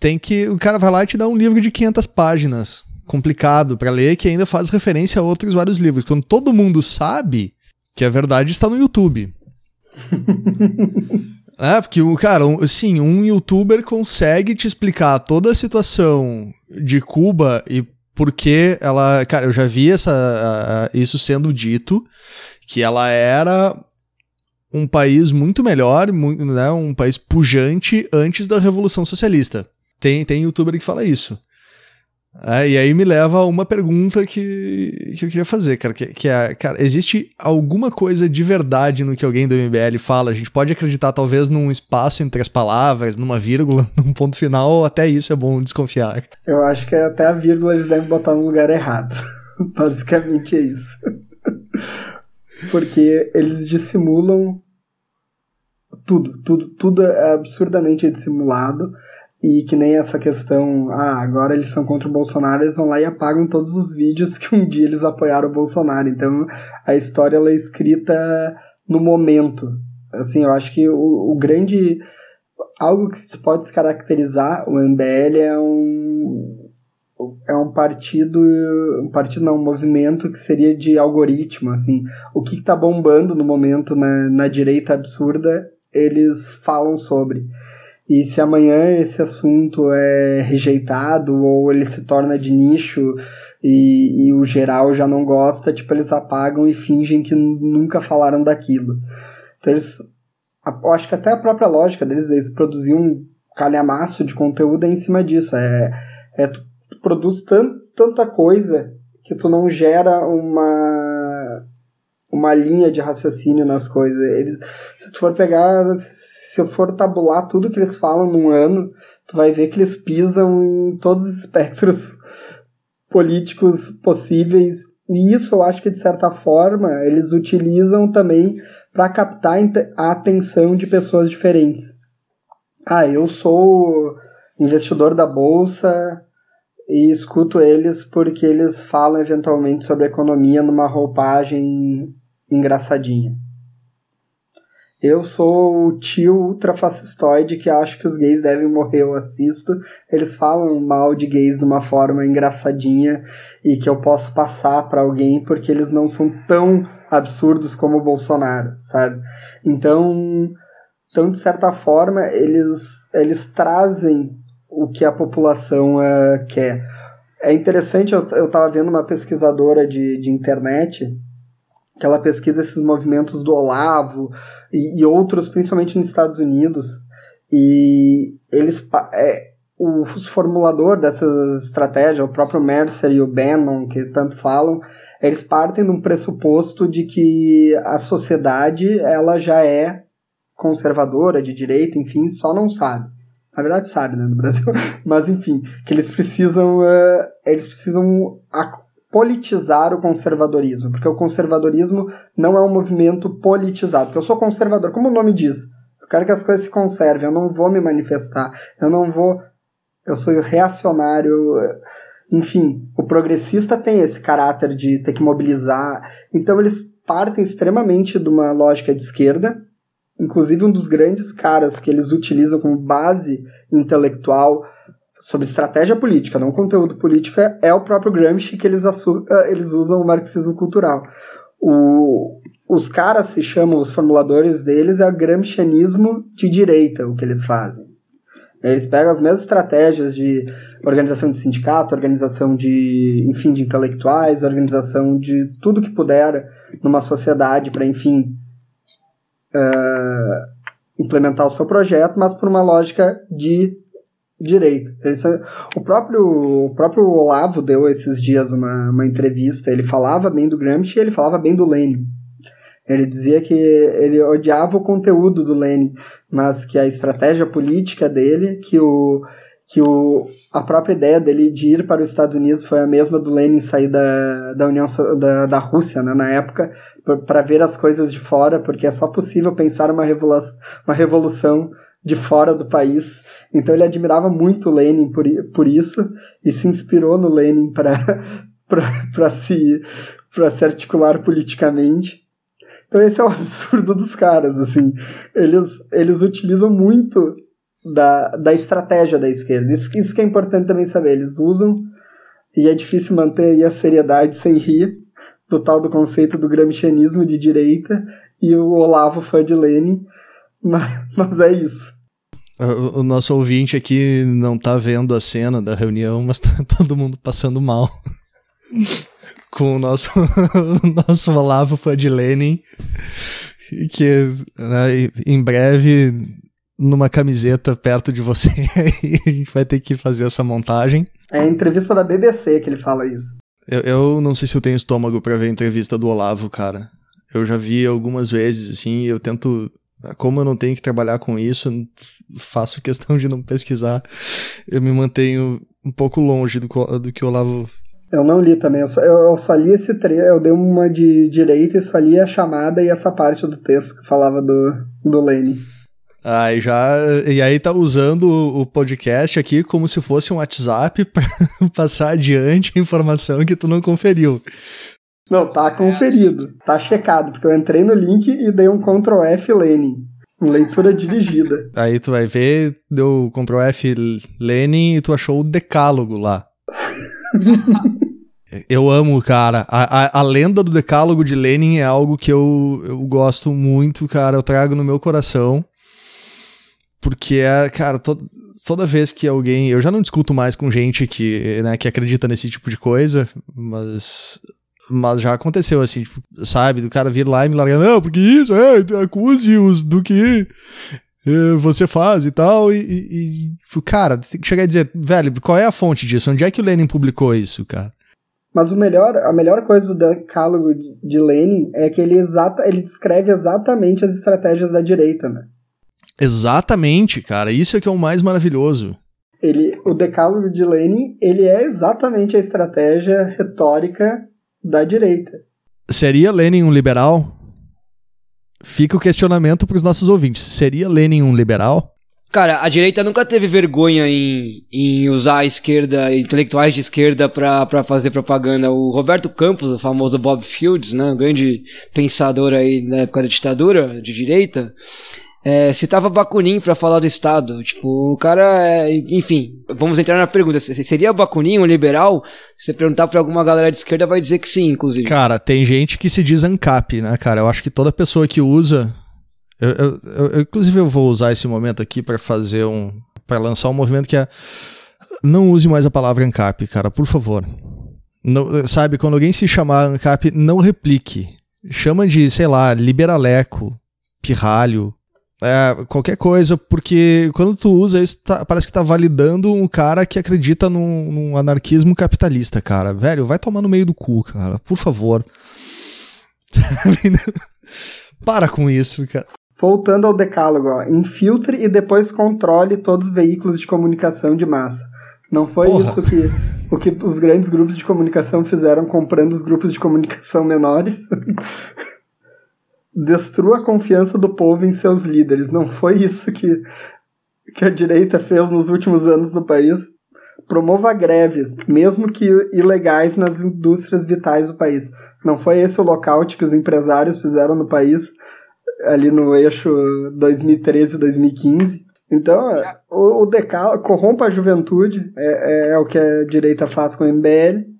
Tem que. O cara vai lá e te dá um livro de 500 páginas complicado para ler que ainda faz referência a outros vários livros. Quando todo mundo sabe que a verdade está no YouTube. [laughs] é, porque, cara, um, sim, um youtuber consegue te explicar toda a situação de Cuba e por que ela. Cara, eu já vi essa, isso sendo dito, que ela era um país muito melhor, muito, né, um país pujante antes da Revolução Socialista. Tem, tem youtuber que fala isso. É, e aí me leva a uma pergunta que, que eu queria fazer, cara, que, que é, cara, existe alguma coisa de verdade no que alguém do MBL fala? A gente pode acreditar talvez num espaço entre as palavras, numa vírgula, [laughs] num ponto final, até isso é bom desconfiar? Eu acho que até a vírgula eles devem botar no lugar errado. [laughs] Basicamente é isso. [laughs] Porque eles dissimulam tudo, tudo, tudo é absurdamente dissimulado e que nem essa questão, ah, agora eles são contra o Bolsonaro, eles vão lá e apagam todos os vídeos [laughs] que um dia eles apoiaram o Bolsonaro. Então a história ela é escrita no momento. Assim, eu acho que o, o grande. Algo que se pode caracterizar, o MBL é um. É um partido. Um partido não, um movimento que seria de algoritmo, assim. O que está bombando no momento na, na direita absurda, eles falam sobre. E se amanhã esse assunto é rejeitado ou ele se torna de nicho e, e, o geral já não gosta, tipo, eles apagam e fingem que nunca falaram daquilo. Então eles. Eu acho que até a própria lógica deles, eles produziam um calhamaço de conteúdo em cima disso. É, é tu, produz tant, tanta coisa que tu não gera uma uma linha de raciocínio nas coisas. Eles, se tu for pegar, se eu for tabular tudo que eles falam num ano, tu vai ver que eles pisam em todos os [laughs] espectros políticos possíveis. E isso eu acho que de certa forma eles utilizam também para captar a atenção de pessoas diferentes. Ah, eu sou investidor da bolsa e escuto eles porque eles falam eventualmente sobre economia numa roupagem engraçadinha. Eu sou o tio ultrafascistoide que acho que os gays devem morrer, eu assisto. Eles falam mal de gays de uma forma engraçadinha e que eu posso passar para alguém porque eles não são tão absurdos como o Bolsonaro, sabe? Então, então de certa forma, eles, eles trazem o que a população uh, quer. É interessante, eu, estava vendo uma pesquisadora de, de internet que ela pesquisa esses movimentos do Olavo e, e outros, principalmente nos Estados Unidos, e eles é, o formulador dessas estratégias, o próprio Mercer e o Bannon, que tanto falam, eles partem de um pressuposto de que a sociedade ela já é conservadora, de direita, enfim, só não sabe. Na verdade sabe, né, no Brasil. [laughs] Mas enfim, que eles precisam, uh, eles precisam politizar o conservadorismo, porque o conservadorismo não é um movimento politizado. Porque eu sou conservador, como o nome diz. Eu quero que as coisas se conservem, eu não vou me manifestar, eu não vou. Eu sou reacionário. Enfim, o progressista tem esse caráter de ter que mobilizar. Então eles partem extremamente de uma lógica de esquerda. Inclusive, um dos grandes caras que eles utilizam como base intelectual sobre estratégia política, não conteúdo político, é o próprio Gramsci que eles, eh, eles usam o marxismo cultural. O, os caras se chamam, os formuladores deles, é o gramscianismo de direita, o que eles fazem. Eles pegam as mesmas estratégias de organização de sindicato, organização de, enfim, de intelectuais, organização de tudo que puder numa sociedade para, enfim, uh, implementar o seu projeto, mas por uma lógica de direito. o, próprio, o próprio Olavo deu esses dias uma, uma entrevista, ele falava bem do Gramsci e ele falava bem do Lenin. Ele dizia que ele odiava o conteúdo do Lenin, mas que a estratégia política dele, que o que o, a própria ideia dele de ir para os Estados Unidos foi a mesma do Lenin sair da, da União da, da Rússia né, na época para ver as coisas de fora, porque é só possível pensar uma revolução, uma revolução de fora do país. Então ele admirava muito Lenin por, por isso e se inspirou no Lenin para [laughs] se, se articular politicamente. Então esse é o [laughs] absurdo dos caras, assim. Eles, eles utilizam muito da, da estratégia da esquerda. Isso, isso que é importante também saber. Eles usam, e é difícil manter a seriedade sem rir, do tal do conceito do gramscianismo de direita e o Olavo fã de Lenin, [laughs] mas, mas é isso. O, o, nosso ouvinte aqui não tá vendo a cena da reunião, mas tá [laughs] todo mundo passando mal. [laughs] Com o nosso, [laughs] o nosso Olavo fã de Lenin, que né, em breve, numa camiseta perto de você, a gente vai ter que fazer essa montagem. É a entrevista da BBC que ele fala isso. Eu, eu não sei se eu tenho estômago para ver a entrevista do Olavo, cara. Eu já vi algumas vezes, assim, eu tento como eu não tenho que trabalhar com isso, faço questão de não pesquisar. Eu me mantenho um pouco longe do, do que o Olavo. Eu não li também, eu só, eu só li esse trecho, eu dei uma de direita e só li a chamada e essa parte do texto que falava do, do Lane. Aí já. E aí tá usando o podcast aqui como se fosse um WhatsApp [laughs] para passar adiante a informação que tu não conferiu. Não, tá conferido, tá checado, porque eu entrei no link e dei um Ctrl F Lenin. Leitura dirigida. [laughs] Aí tu vai ver, deu Ctrl F Lenin e tu achou o decálogo lá. [laughs] eu amo, cara. A, a, a, lenda do decálogo de Lenin é algo que eu, eu gosto muito, cara. Eu trago no meu coração. Porque é, cara, to, toda vez que alguém. Eu já não discuto mais com gente que, né, que acredita nesse tipo de coisa, mas mas já aconteceu, assim, tipo, sabe? Do cara vir lá e me largar, não, porque isso, é, acuse-os do que é, você faz e tal. E, e, tipo, cara, tem que chegar e dizer, velho, qual é a fonte disso? Onde é que o Lenin publicou isso, cara? Mas o melhor, a melhor coisa do decálogo de Lenin é que ele, exata, ele descreve exatamente as estratégias da direita, né? Exatamente, cara. Isso é que é o mais maravilhoso. Ele, o decálogo de Lenin, ele é exatamente a estratégia retórica da direita. Seria Lenin um liberal? Fica o questionamento para os nossos ouvintes. Seria Lenin um liberal? Cara, a direita nunca teve vergonha em, em usar a esquerda, intelectuais de esquerda para fazer propaganda. O Roberto Campos, o famoso Bob Fields, né, um grande pensador aí na época da ditadura de direita, é, citava Bakunin para falar do Estado. Tipo, o cara, é, enfim, vamos entrar na pergunta. Seria Bakunin um liberal? Se você perguntar pra alguma galera de esquerda, vai dizer que sim, inclusive. Cara, tem gente que se diz ANCAP, né, cara? Eu acho que toda pessoa que usa eu, eu, eu, inclusive, eu vou usar esse momento aqui para fazer um. para lançar um movimento que é. Não use mais a palavra ANCAP, cara, por favor. Não, sabe, quando alguém se chamar ANCAP, não replique. Chama de, sei lá, liberaleco, pirralho, é, qualquer coisa, porque quando tu usa isso, tá, parece que tá validando um cara que acredita num, num, anarquismo capitalista, cara. Velho, vai tomar no meio do cu, cara, por favor. [laughs] Para com isso, cara. Voltando ao decálogo, ó, infiltre e depois controle todos os veículos de comunicação de massa. Não foi Porra. isso que, o que os grandes grupos de comunicação fizeram comprando os grupos de comunicação menores? [laughs] Destrua a confiança do povo em seus líderes. Não foi isso que, que a direita fez nos últimos anos no país. Promova greves, mesmo que ilegais, nas indústrias vitais do país. Não foi esse o lockout que os empresários fizeram no país ali no eixo 2013-2015. Então, o, o decalo corrompa a juventude, é, é, é, o que a direita faz com o MBL.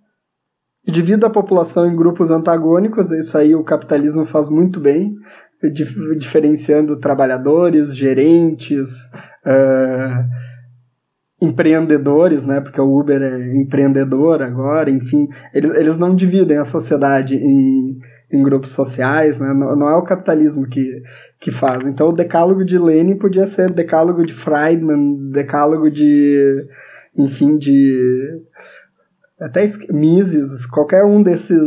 Divida a população em grupos antagônicos, isso aí o capitalismo faz muito bem, dif diferenciando trabalhadores, gerentes, uh, empreendedores, né? Porque o Uber é empreendedor agora, enfim, eles, eles não dividem a sociedade em em grupos sociais, né? não, não, é o capitalismo que, que faz. Então o decálogo de Lenin podia ser decálogo de Friedman, decálogo de, enfim, de até Mises, qualquer um desses,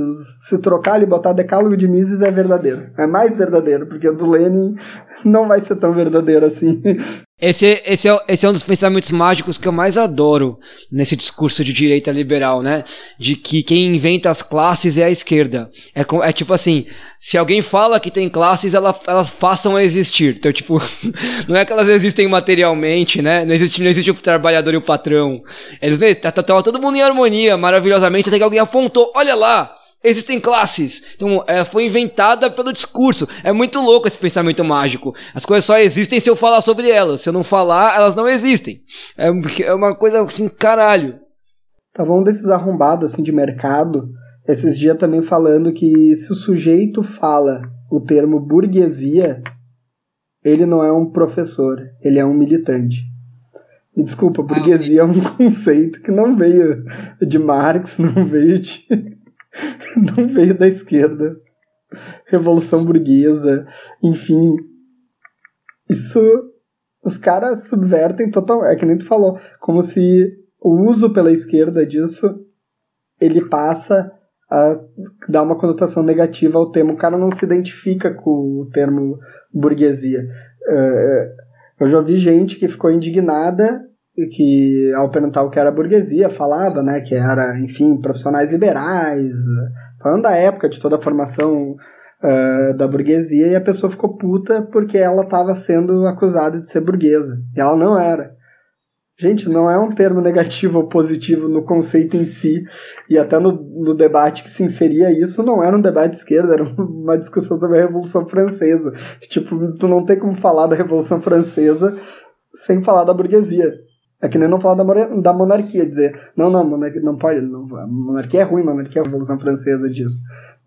se trocar e botar decálogo de Mises é verdadeiro. É mais verdadeiro, porque o do Lenin [laughs] não vai ser tão verdadeiro assim. Esse, esse, é, esse é um dos pensamentos mágicos que eu mais adoro nesse discurso de direita liberal, né? De que quem inventa as classes é a esquerda. É, é tipo assim, se alguém fala que tem classes, ela, elas passam a existir. Então, tipo, [laughs] não é que elas existem materialmente, né? Não existe, não existe o trabalhador e o patrão. Eles tá, tá, tá todo mundo em harmonia, maravilhosamente, até que alguém apontou, olha lá, Existem classes. Então, ela foi inventada pelo discurso. É muito louco esse pensamento mágico. As coisas só existem se eu falar sobre elas. Se eu não falar, elas não existem. É, é uma coisa assim, caralho. Tava um desses arrombados assim de mercado, esses dias também falando que se o sujeito fala o termo burguesia, ele não é um professor, ele é um militante. Me desculpa, burguesia ah, é um [laughs] conceito que não veio de Marx, não veio de [laughs] não veio da esquerda. Revolução burguesa, enfim. Isso. Os caras subvertem total. É que nem tu falou. Como se o uso pela esquerda disso ele passa a dar uma conotação negativa ao termo. O cara não se identifica com o termo burguesia. É, eu já vi gente que ficou indignada que ao perguntar o que era burguesia, falava, né, que era, enfim, profissionais liberais, falando da época de toda a formação uh, da burguesia, e a pessoa ficou puta porque ela estava sendo acusada de ser burguesa, e ela não era. Gente, não é um termo negativo ou positivo no conceito em si, e até no, no debate que se inseria isso, não era um debate de esquerda, era [laughs] uma discussão sobre a Revolução Francesa. Tipo, tu não tem como falar da Revolução Francesa sem falar da burguesia. É que nem não falar da, da monarquia, dizer, não, não, monarquia não pode, não, monarquia é ruim, monarquia é a Revolução Francesa disso.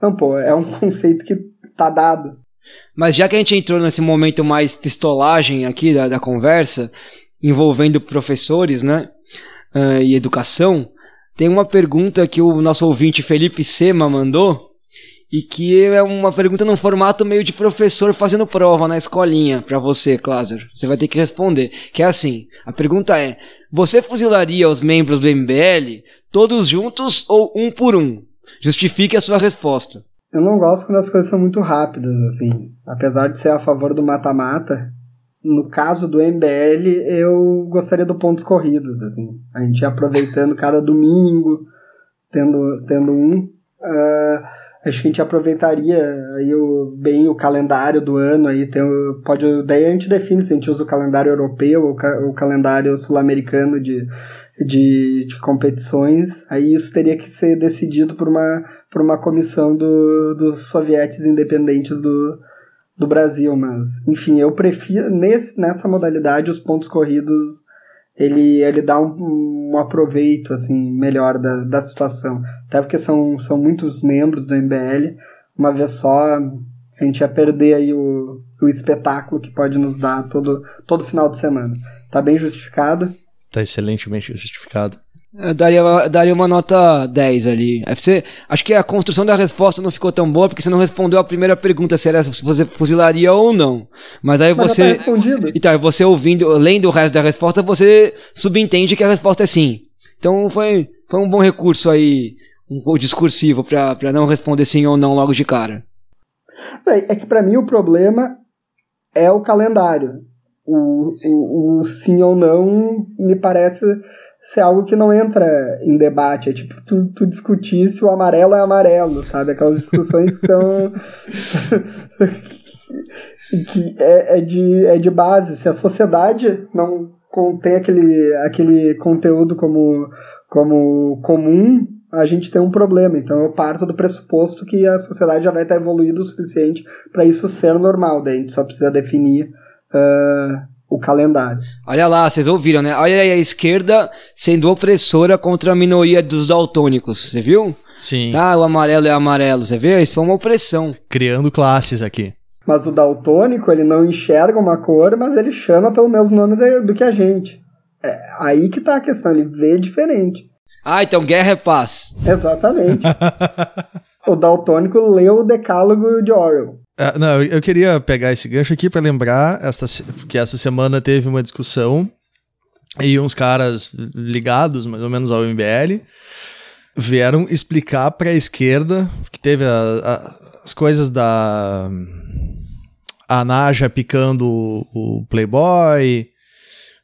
Não, pô, é um [laughs] conceito que tá dado. Mas já que a gente entrou nesse momento mais pistolagem aqui da, da conversa, envolvendo professores, né, uh, e educação, tem uma pergunta que o nosso ouvinte Felipe Sema mandou, e que é uma pergunta num formato meio de professor fazendo prova na escolinha para você, Cláudio. Você vai ter que responder. Que é assim: a pergunta é: você fuzilaria os membros do MBL todos juntos ou um por um? Justifique a sua resposta. Eu não gosto quando as coisas são muito rápidas, assim. Apesar de ser a favor do mata-mata, no caso do MBL, eu gostaria do pontos corridos, assim. A gente ia aproveitando cada domingo, tendo, tendo um. Uh, acho que a gente aproveitaria aí o, bem o calendário do ano aí tem, pode daí a gente define se a gente usa o calendário europeu ou ca, o calendário sul-americano de, de, de, competições. Aí isso teria que ser decidido por uma por uma comissão do, dos sovietes independentes do, do Brasil mas enfim eu prefiro nesse, nessa modalidade os pontos corridos ele, ele dá um, um aproveito assim melhor da, da situação. Até porque são, são muitos membros do MBL. Uma vez só, a gente ia perder aí o, o espetáculo que pode nos dar todo, todo final de semana. Tá bem justificado. Tá excelentemente justificado. Eu daria, daria uma nota 10 ali. Você, acho que a construção da resposta não ficou tão boa porque você não respondeu a primeira pergunta se era se você fuzilaria ou não. Mas aí Mas você. Tá respondido. Então, você ouvindo, lendo o resto da resposta, você subentende que a resposta é sim. Então foi, foi um bom recurso aí, um pouco discursivo para não responder sim ou não logo de cara. É que para mim o problema é o calendário. O, o, o sim ou não me parece ser algo que não entra em debate. É tipo tu, tu discutir se o amarelo é amarelo, sabe? Aquelas discussões são. [laughs] que é, é, de, é de base. Se a sociedade não contém aquele, aquele conteúdo como, como comum, a gente tem um problema. Então eu parto do pressuposto que a sociedade já vai estar evoluída o suficiente para isso ser normal. Daí a gente só precisa definir. Uh, o calendário. Olha lá, vocês ouviram, né? Olha aí a esquerda sendo opressora contra a minoria dos daltônicos, você viu? Sim. Ah, o amarelo é amarelo, você viu? Isso foi uma opressão. Criando classes aqui. Mas o daltônico, ele não enxerga uma cor, mas ele chama pelo mesmo nome do que a gente. É aí que tá a questão, ele vê diferente. Ah, então guerra é paz. Exatamente. [laughs] o daltônico leu o decálogo de Orwell. Uh, não, eu queria pegar esse gancho aqui para lembrar esta, que essa semana teve uma discussão e uns caras ligados mais ou menos ao MBL vieram explicar para a esquerda que teve a, a, as coisas da a Naja picando o, o Playboy,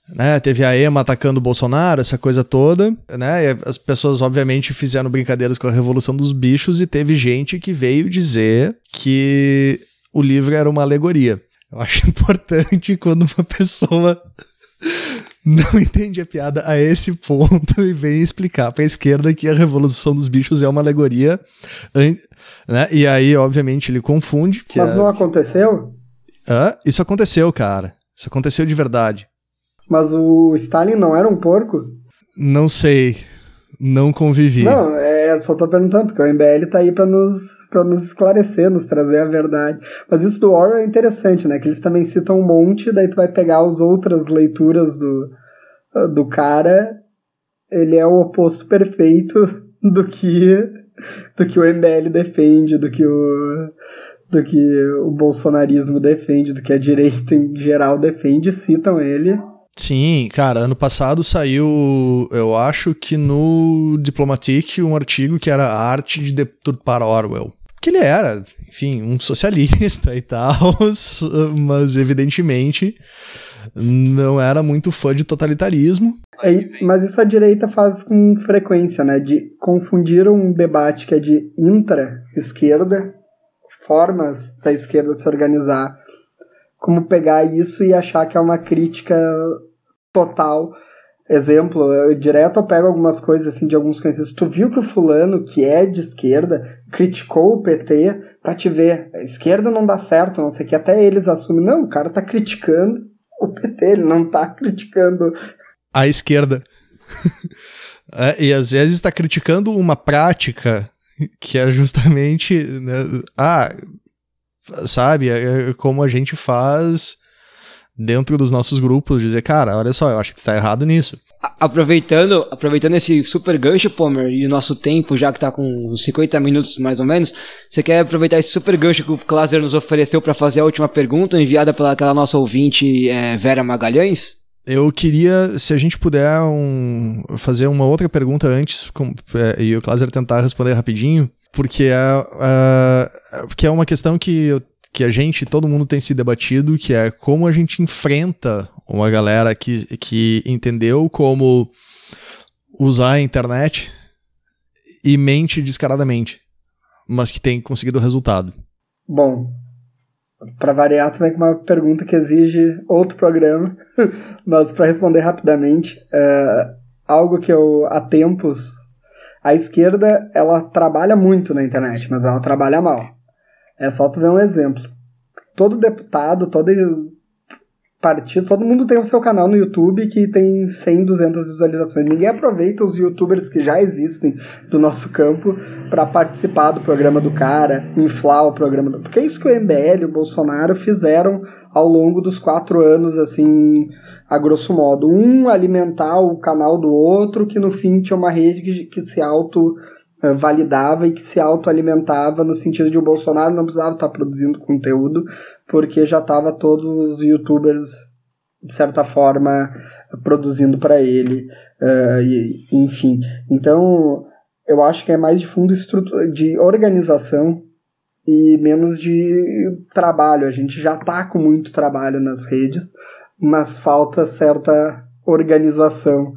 né? Teve a Ema atacando o Bolsonaro, essa coisa toda, né? E as pessoas, obviamente, fizeram brincadeiras com a Revolução dos Bichos e teve gente que veio dizer que o livro era uma alegoria. Eu acho [laughs] importante quando uma pessoa não entende a piada a esse ponto e vem explicar para a esquerda que a Revolução dos Bichos é uma alegoria, né? E aí, obviamente, ele confunde. Mas não aconteceu? Isso aconteceu, cara. Isso aconteceu de verdade. Mas o Stalin não era um porco? Não sei. Não convivi. Não, só tô perguntando, porque o MBL tá aí pra nos, pra nos esclarecer, nos trazer a verdade. Mas isso do Orwell é interessante, né? Que eles também citam um monte, daí tu vai pegar as outras leituras do, do cara, ele é o oposto perfeito [laughs] do que, do que o MBL defende, do que o, do que o bolsonarismo defende, do que a direita em geral defende, citam ele. Sim, cara, ano passado saiu, eu acho que no Diplomatic, um artigo que era arte de deturpar Orwell. Que ele era, enfim, um socialista e tal, [laughs] mas evidentemente não era muito fã de totalitarismo. É, mas isso a direita faz com frequência, né? De confundir um debate que é de intra-esquerda, formas da esquerda se organizar, como pegar isso e achar que é uma crítica total. Exemplo, eu direto eu pego algumas coisas assim de alguns conhecidos. Tu viu que o fulano, que é de esquerda, criticou o PT pra te ver. A esquerda não dá certo, não sei o que. Até eles assumem. Não, o cara tá criticando o PT, ele não tá criticando. A esquerda. [laughs] é, e às vezes está criticando uma prática que é justamente. Né, ah, sabe? É, é como a gente faz dentro dos nossos grupos, dizer, cara, olha só, eu acho que está errado nisso. Aproveitando, aproveitando esse super gancho, Pomer, e o nosso tempo, já que está com uns 50 minutos mais ou menos, você quer aproveitar esse super gancho que o Klaser nos ofereceu para fazer a última pergunta, enviada pela aquela nossa ouvinte é, Vera Magalhães? Eu queria, se a gente puder, um, fazer uma outra pergunta antes, com, é, e o Klaser tentar responder rapidinho, porque é, é, que é uma questão que, eu, que a gente, todo mundo tem se debatido, que é como a gente enfrenta uma galera que, que entendeu como usar a internet e mente descaradamente, mas que tem conseguido resultado. Bom, para variar também com uma pergunta que exige outro programa, [laughs] mas para responder rapidamente, é, algo que eu há tempos a esquerda ela trabalha muito na internet, mas ela trabalha mal. É só tu ver um exemplo. Todo deputado, todo partido, todo mundo tem o seu canal no YouTube que tem 100, 200 visualizações. Ninguém aproveita os youtubers que já existem do nosso campo para participar do programa do cara, inflar o programa do. Porque é isso que o MBL e o Bolsonaro fizeram ao longo dos quatro anos, assim, a grosso modo. Um alimentar o canal do outro, que no fim tinha uma rede que, que se auto eh, validava e que se autoalimentava no sentido de o Bolsonaro não precisava estar produzindo conteúdo porque já estava todos os youtubers de certa forma produzindo para ele uh, e, enfim então eu acho que é mais de fundo de organização e menos de trabalho a gente já está com muito trabalho nas redes mas falta certa organização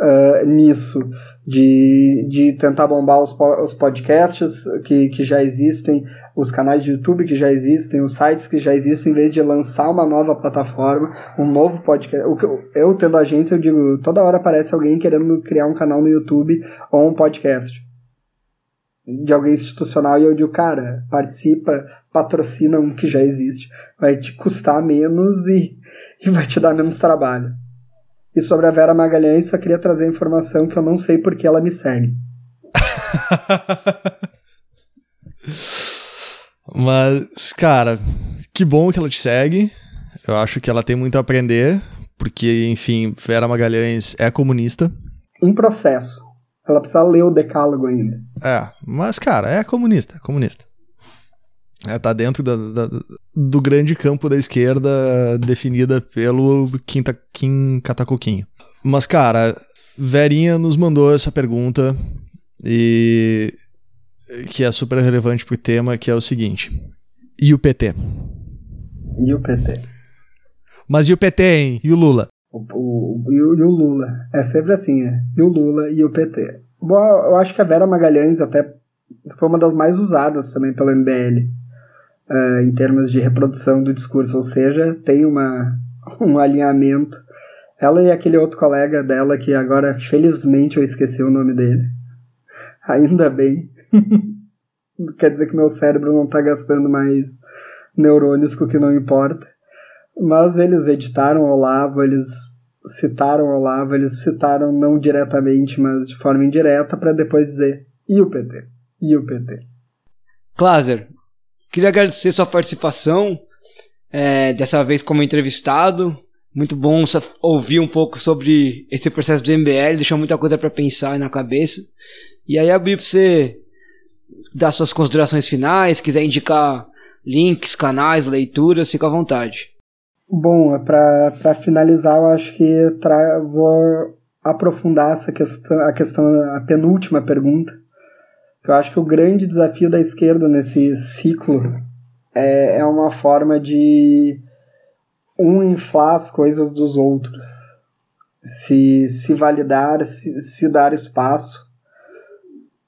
uh, nisso de, de tentar bombar os, os podcasts que, que já existem, os canais de YouTube que já existem, os sites que já existem, em vez de lançar uma nova plataforma, um novo podcast. Eu, eu tendo agência, eu digo, toda hora aparece alguém querendo criar um canal no YouTube ou um podcast de alguém institucional e eu digo, cara, participa, patrocina um que já existe. Vai te custar menos e, e vai te dar menos trabalho. E sobre a Vera Magalhães, só queria trazer a informação que eu não sei porque ela me segue. [laughs] Mas, cara, que bom que ela te segue. Eu acho que ela tem muito a aprender, porque, enfim, Vera Magalhães é comunista. Em processo. Ela precisa ler o decálogo ainda. É, mas, cara, é comunista, comunista. É, tá dentro da, da, do grande campo da esquerda definida pelo Kim, Kim Catacoquinho. Mas, cara, Verinha nos mandou essa pergunta e que é super relevante pro tema, que é o seguinte. E o PT? E o PT? Mas e o PT, hein? E o Lula? O, o, e, o, e o Lula. É sempre assim, é. E o Lula e o PT. Bom, eu acho que a Vera Magalhães até foi uma das mais usadas também pelo MBL uh, em termos de reprodução do discurso, ou seja, tem uma, [laughs] um alinhamento. Ela e aquele outro colega dela, que agora, felizmente, eu esqueci o nome dele. Ainda bem. [laughs] Quer dizer que meu cérebro não está gastando mais neurônios com o que não importa. Mas eles editaram Olavo, eles citaram Olavo, eles citaram não diretamente, mas de forma indireta, para depois dizer: e o PT? E o PT? Kláser, Queria agradecer sua participação, é, dessa vez como entrevistado. Muito bom ouvir um pouco sobre esse processo do MBL, deixou muita coisa para pensar na cabeça. E aí abrir para você dar suas considerações finais, quiser indicar links, canais, leituras, fica à vontade. Bom, para finalizar, eu acho que tra vou aprofundar essa questão, a questão, a penúltima pergunta, eu acho que o grande desafio da esquerda nesse ciclo é, é uma forma de um inflar as coisas dos outros, se, se validar, se, se dar espaço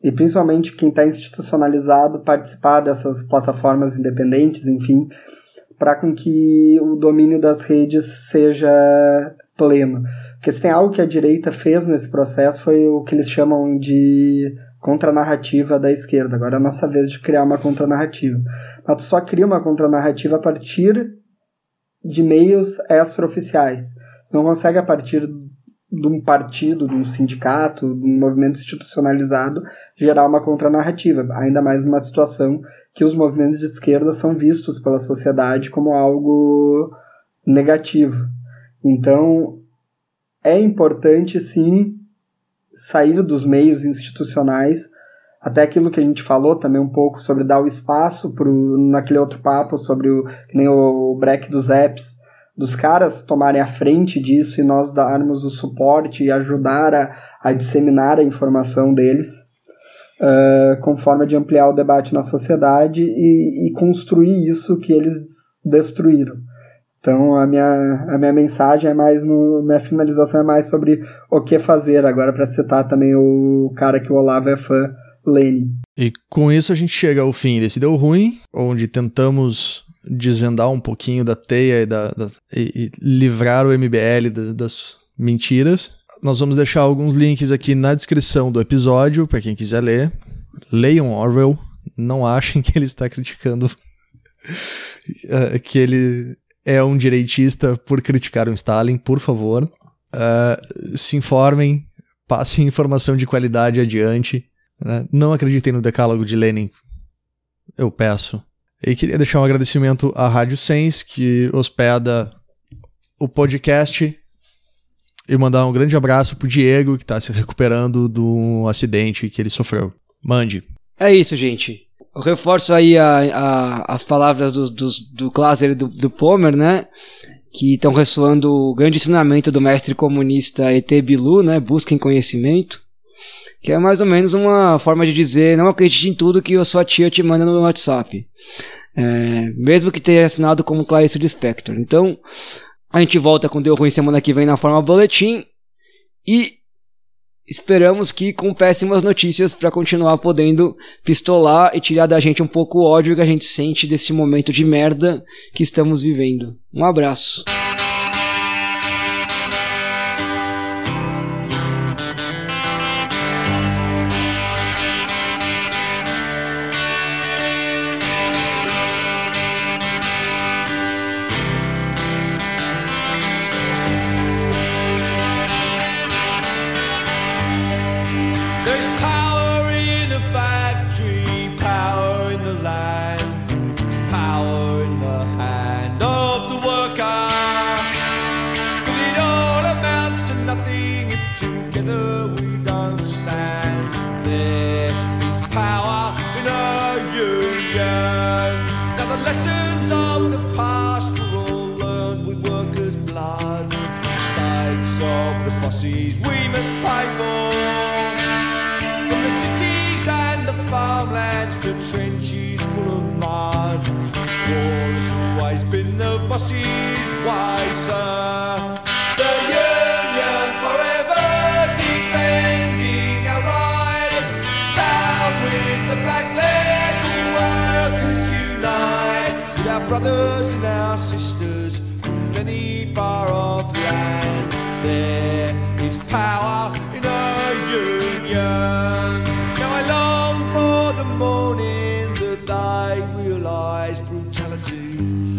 e principalmente quem está institucionalizado participar dessas plataformas independentes, enfim, para com que o domínio das redes seja pleno. Porque se tem algo que a direita fez nesse processo foi o que eles chamam de contranarrativa da esquerda. Agora é a nossa vez de criar uma contranarrativa. Mas tu só cria uma contranarrativa a partir de meios extraoficiais. Não consegue a partir de um partido, de um sindicato, de um movimento institucionalizado gerar uma contranarrativa, ainda mais numa situação que os movimentos de esquerda são vistos pela sociedade como algo negativo. Então, é importante sim sair dos meios institucionais, até aquilo que a gente falou também um pouco sobre dar o espaço pro, naquele outro papo sobre o, nem o break dos apps, dos caras tomarem a frente disso e nós darmos o suporte e ajudar a, a disseminar a informação deles, uh, com forma de ampliar o debate na sociedade e, e construir isso que eles destruíram. Então a minha, a minha mensagem é mais no. Minha finalização é mais sobre o que fazer, agora para citar também o cara que o Olavo é fã, Lenin. E com isso a gente chega ao fim desse Deu Ruim, onde tentamos desvendar um pouquinho da teia e, da, da e, e livrar o MBL da, das mentiras. Nós vamos deixar alguns links aqui na descrição do episódio para quem quiser ler. Leiam Orwell, não achem que ele está criticando uh, [laughs] que ele é um direitista por criticar o Stalin, por favor. Uh, se informem, passem [laughs] informação de qualidade adiante. Né? Não acreditem no decálogo de Lenin, eu peço. E queria deixar um agradecimento à Rádio Sense, que hospeda o podcast. E mandar um grande abraço pro Diego, que está se recuperando do acidente que ele sofreu. Mande. É isso, gente. Eu reforço aí a, a, as palavras do, do, do e do, do Pomer, né? Que estão ressoando o grande ensinamento do mestre comunista E.T. Bilu, né? Busquem conhecimento. Que é mais ou menos uma forma de dizer, não acredite em tudo que a sua tia te manda no WhatsApp. É, mesmo que tenha assinado como Clarice Lispector. Então, a gente volta com Deu Ruim semana que vem na forma boletim. E esperamos que com péssimas notícias para continuar podendo pistolar e tirar da gente um pouco o ódio que a gente sente desse momento de merda que estamos vivendo. Um abraço. The boss's. The union forever defending our rights. Down with the black label workers unite. With our brothers and our sisters from many far off lands. There is power in a union.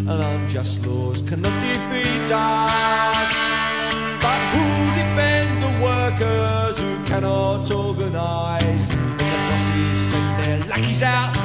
And unjust laws cannot defeat us. But who'll defend the workers who cannot organise? And the bosses send their lackeys out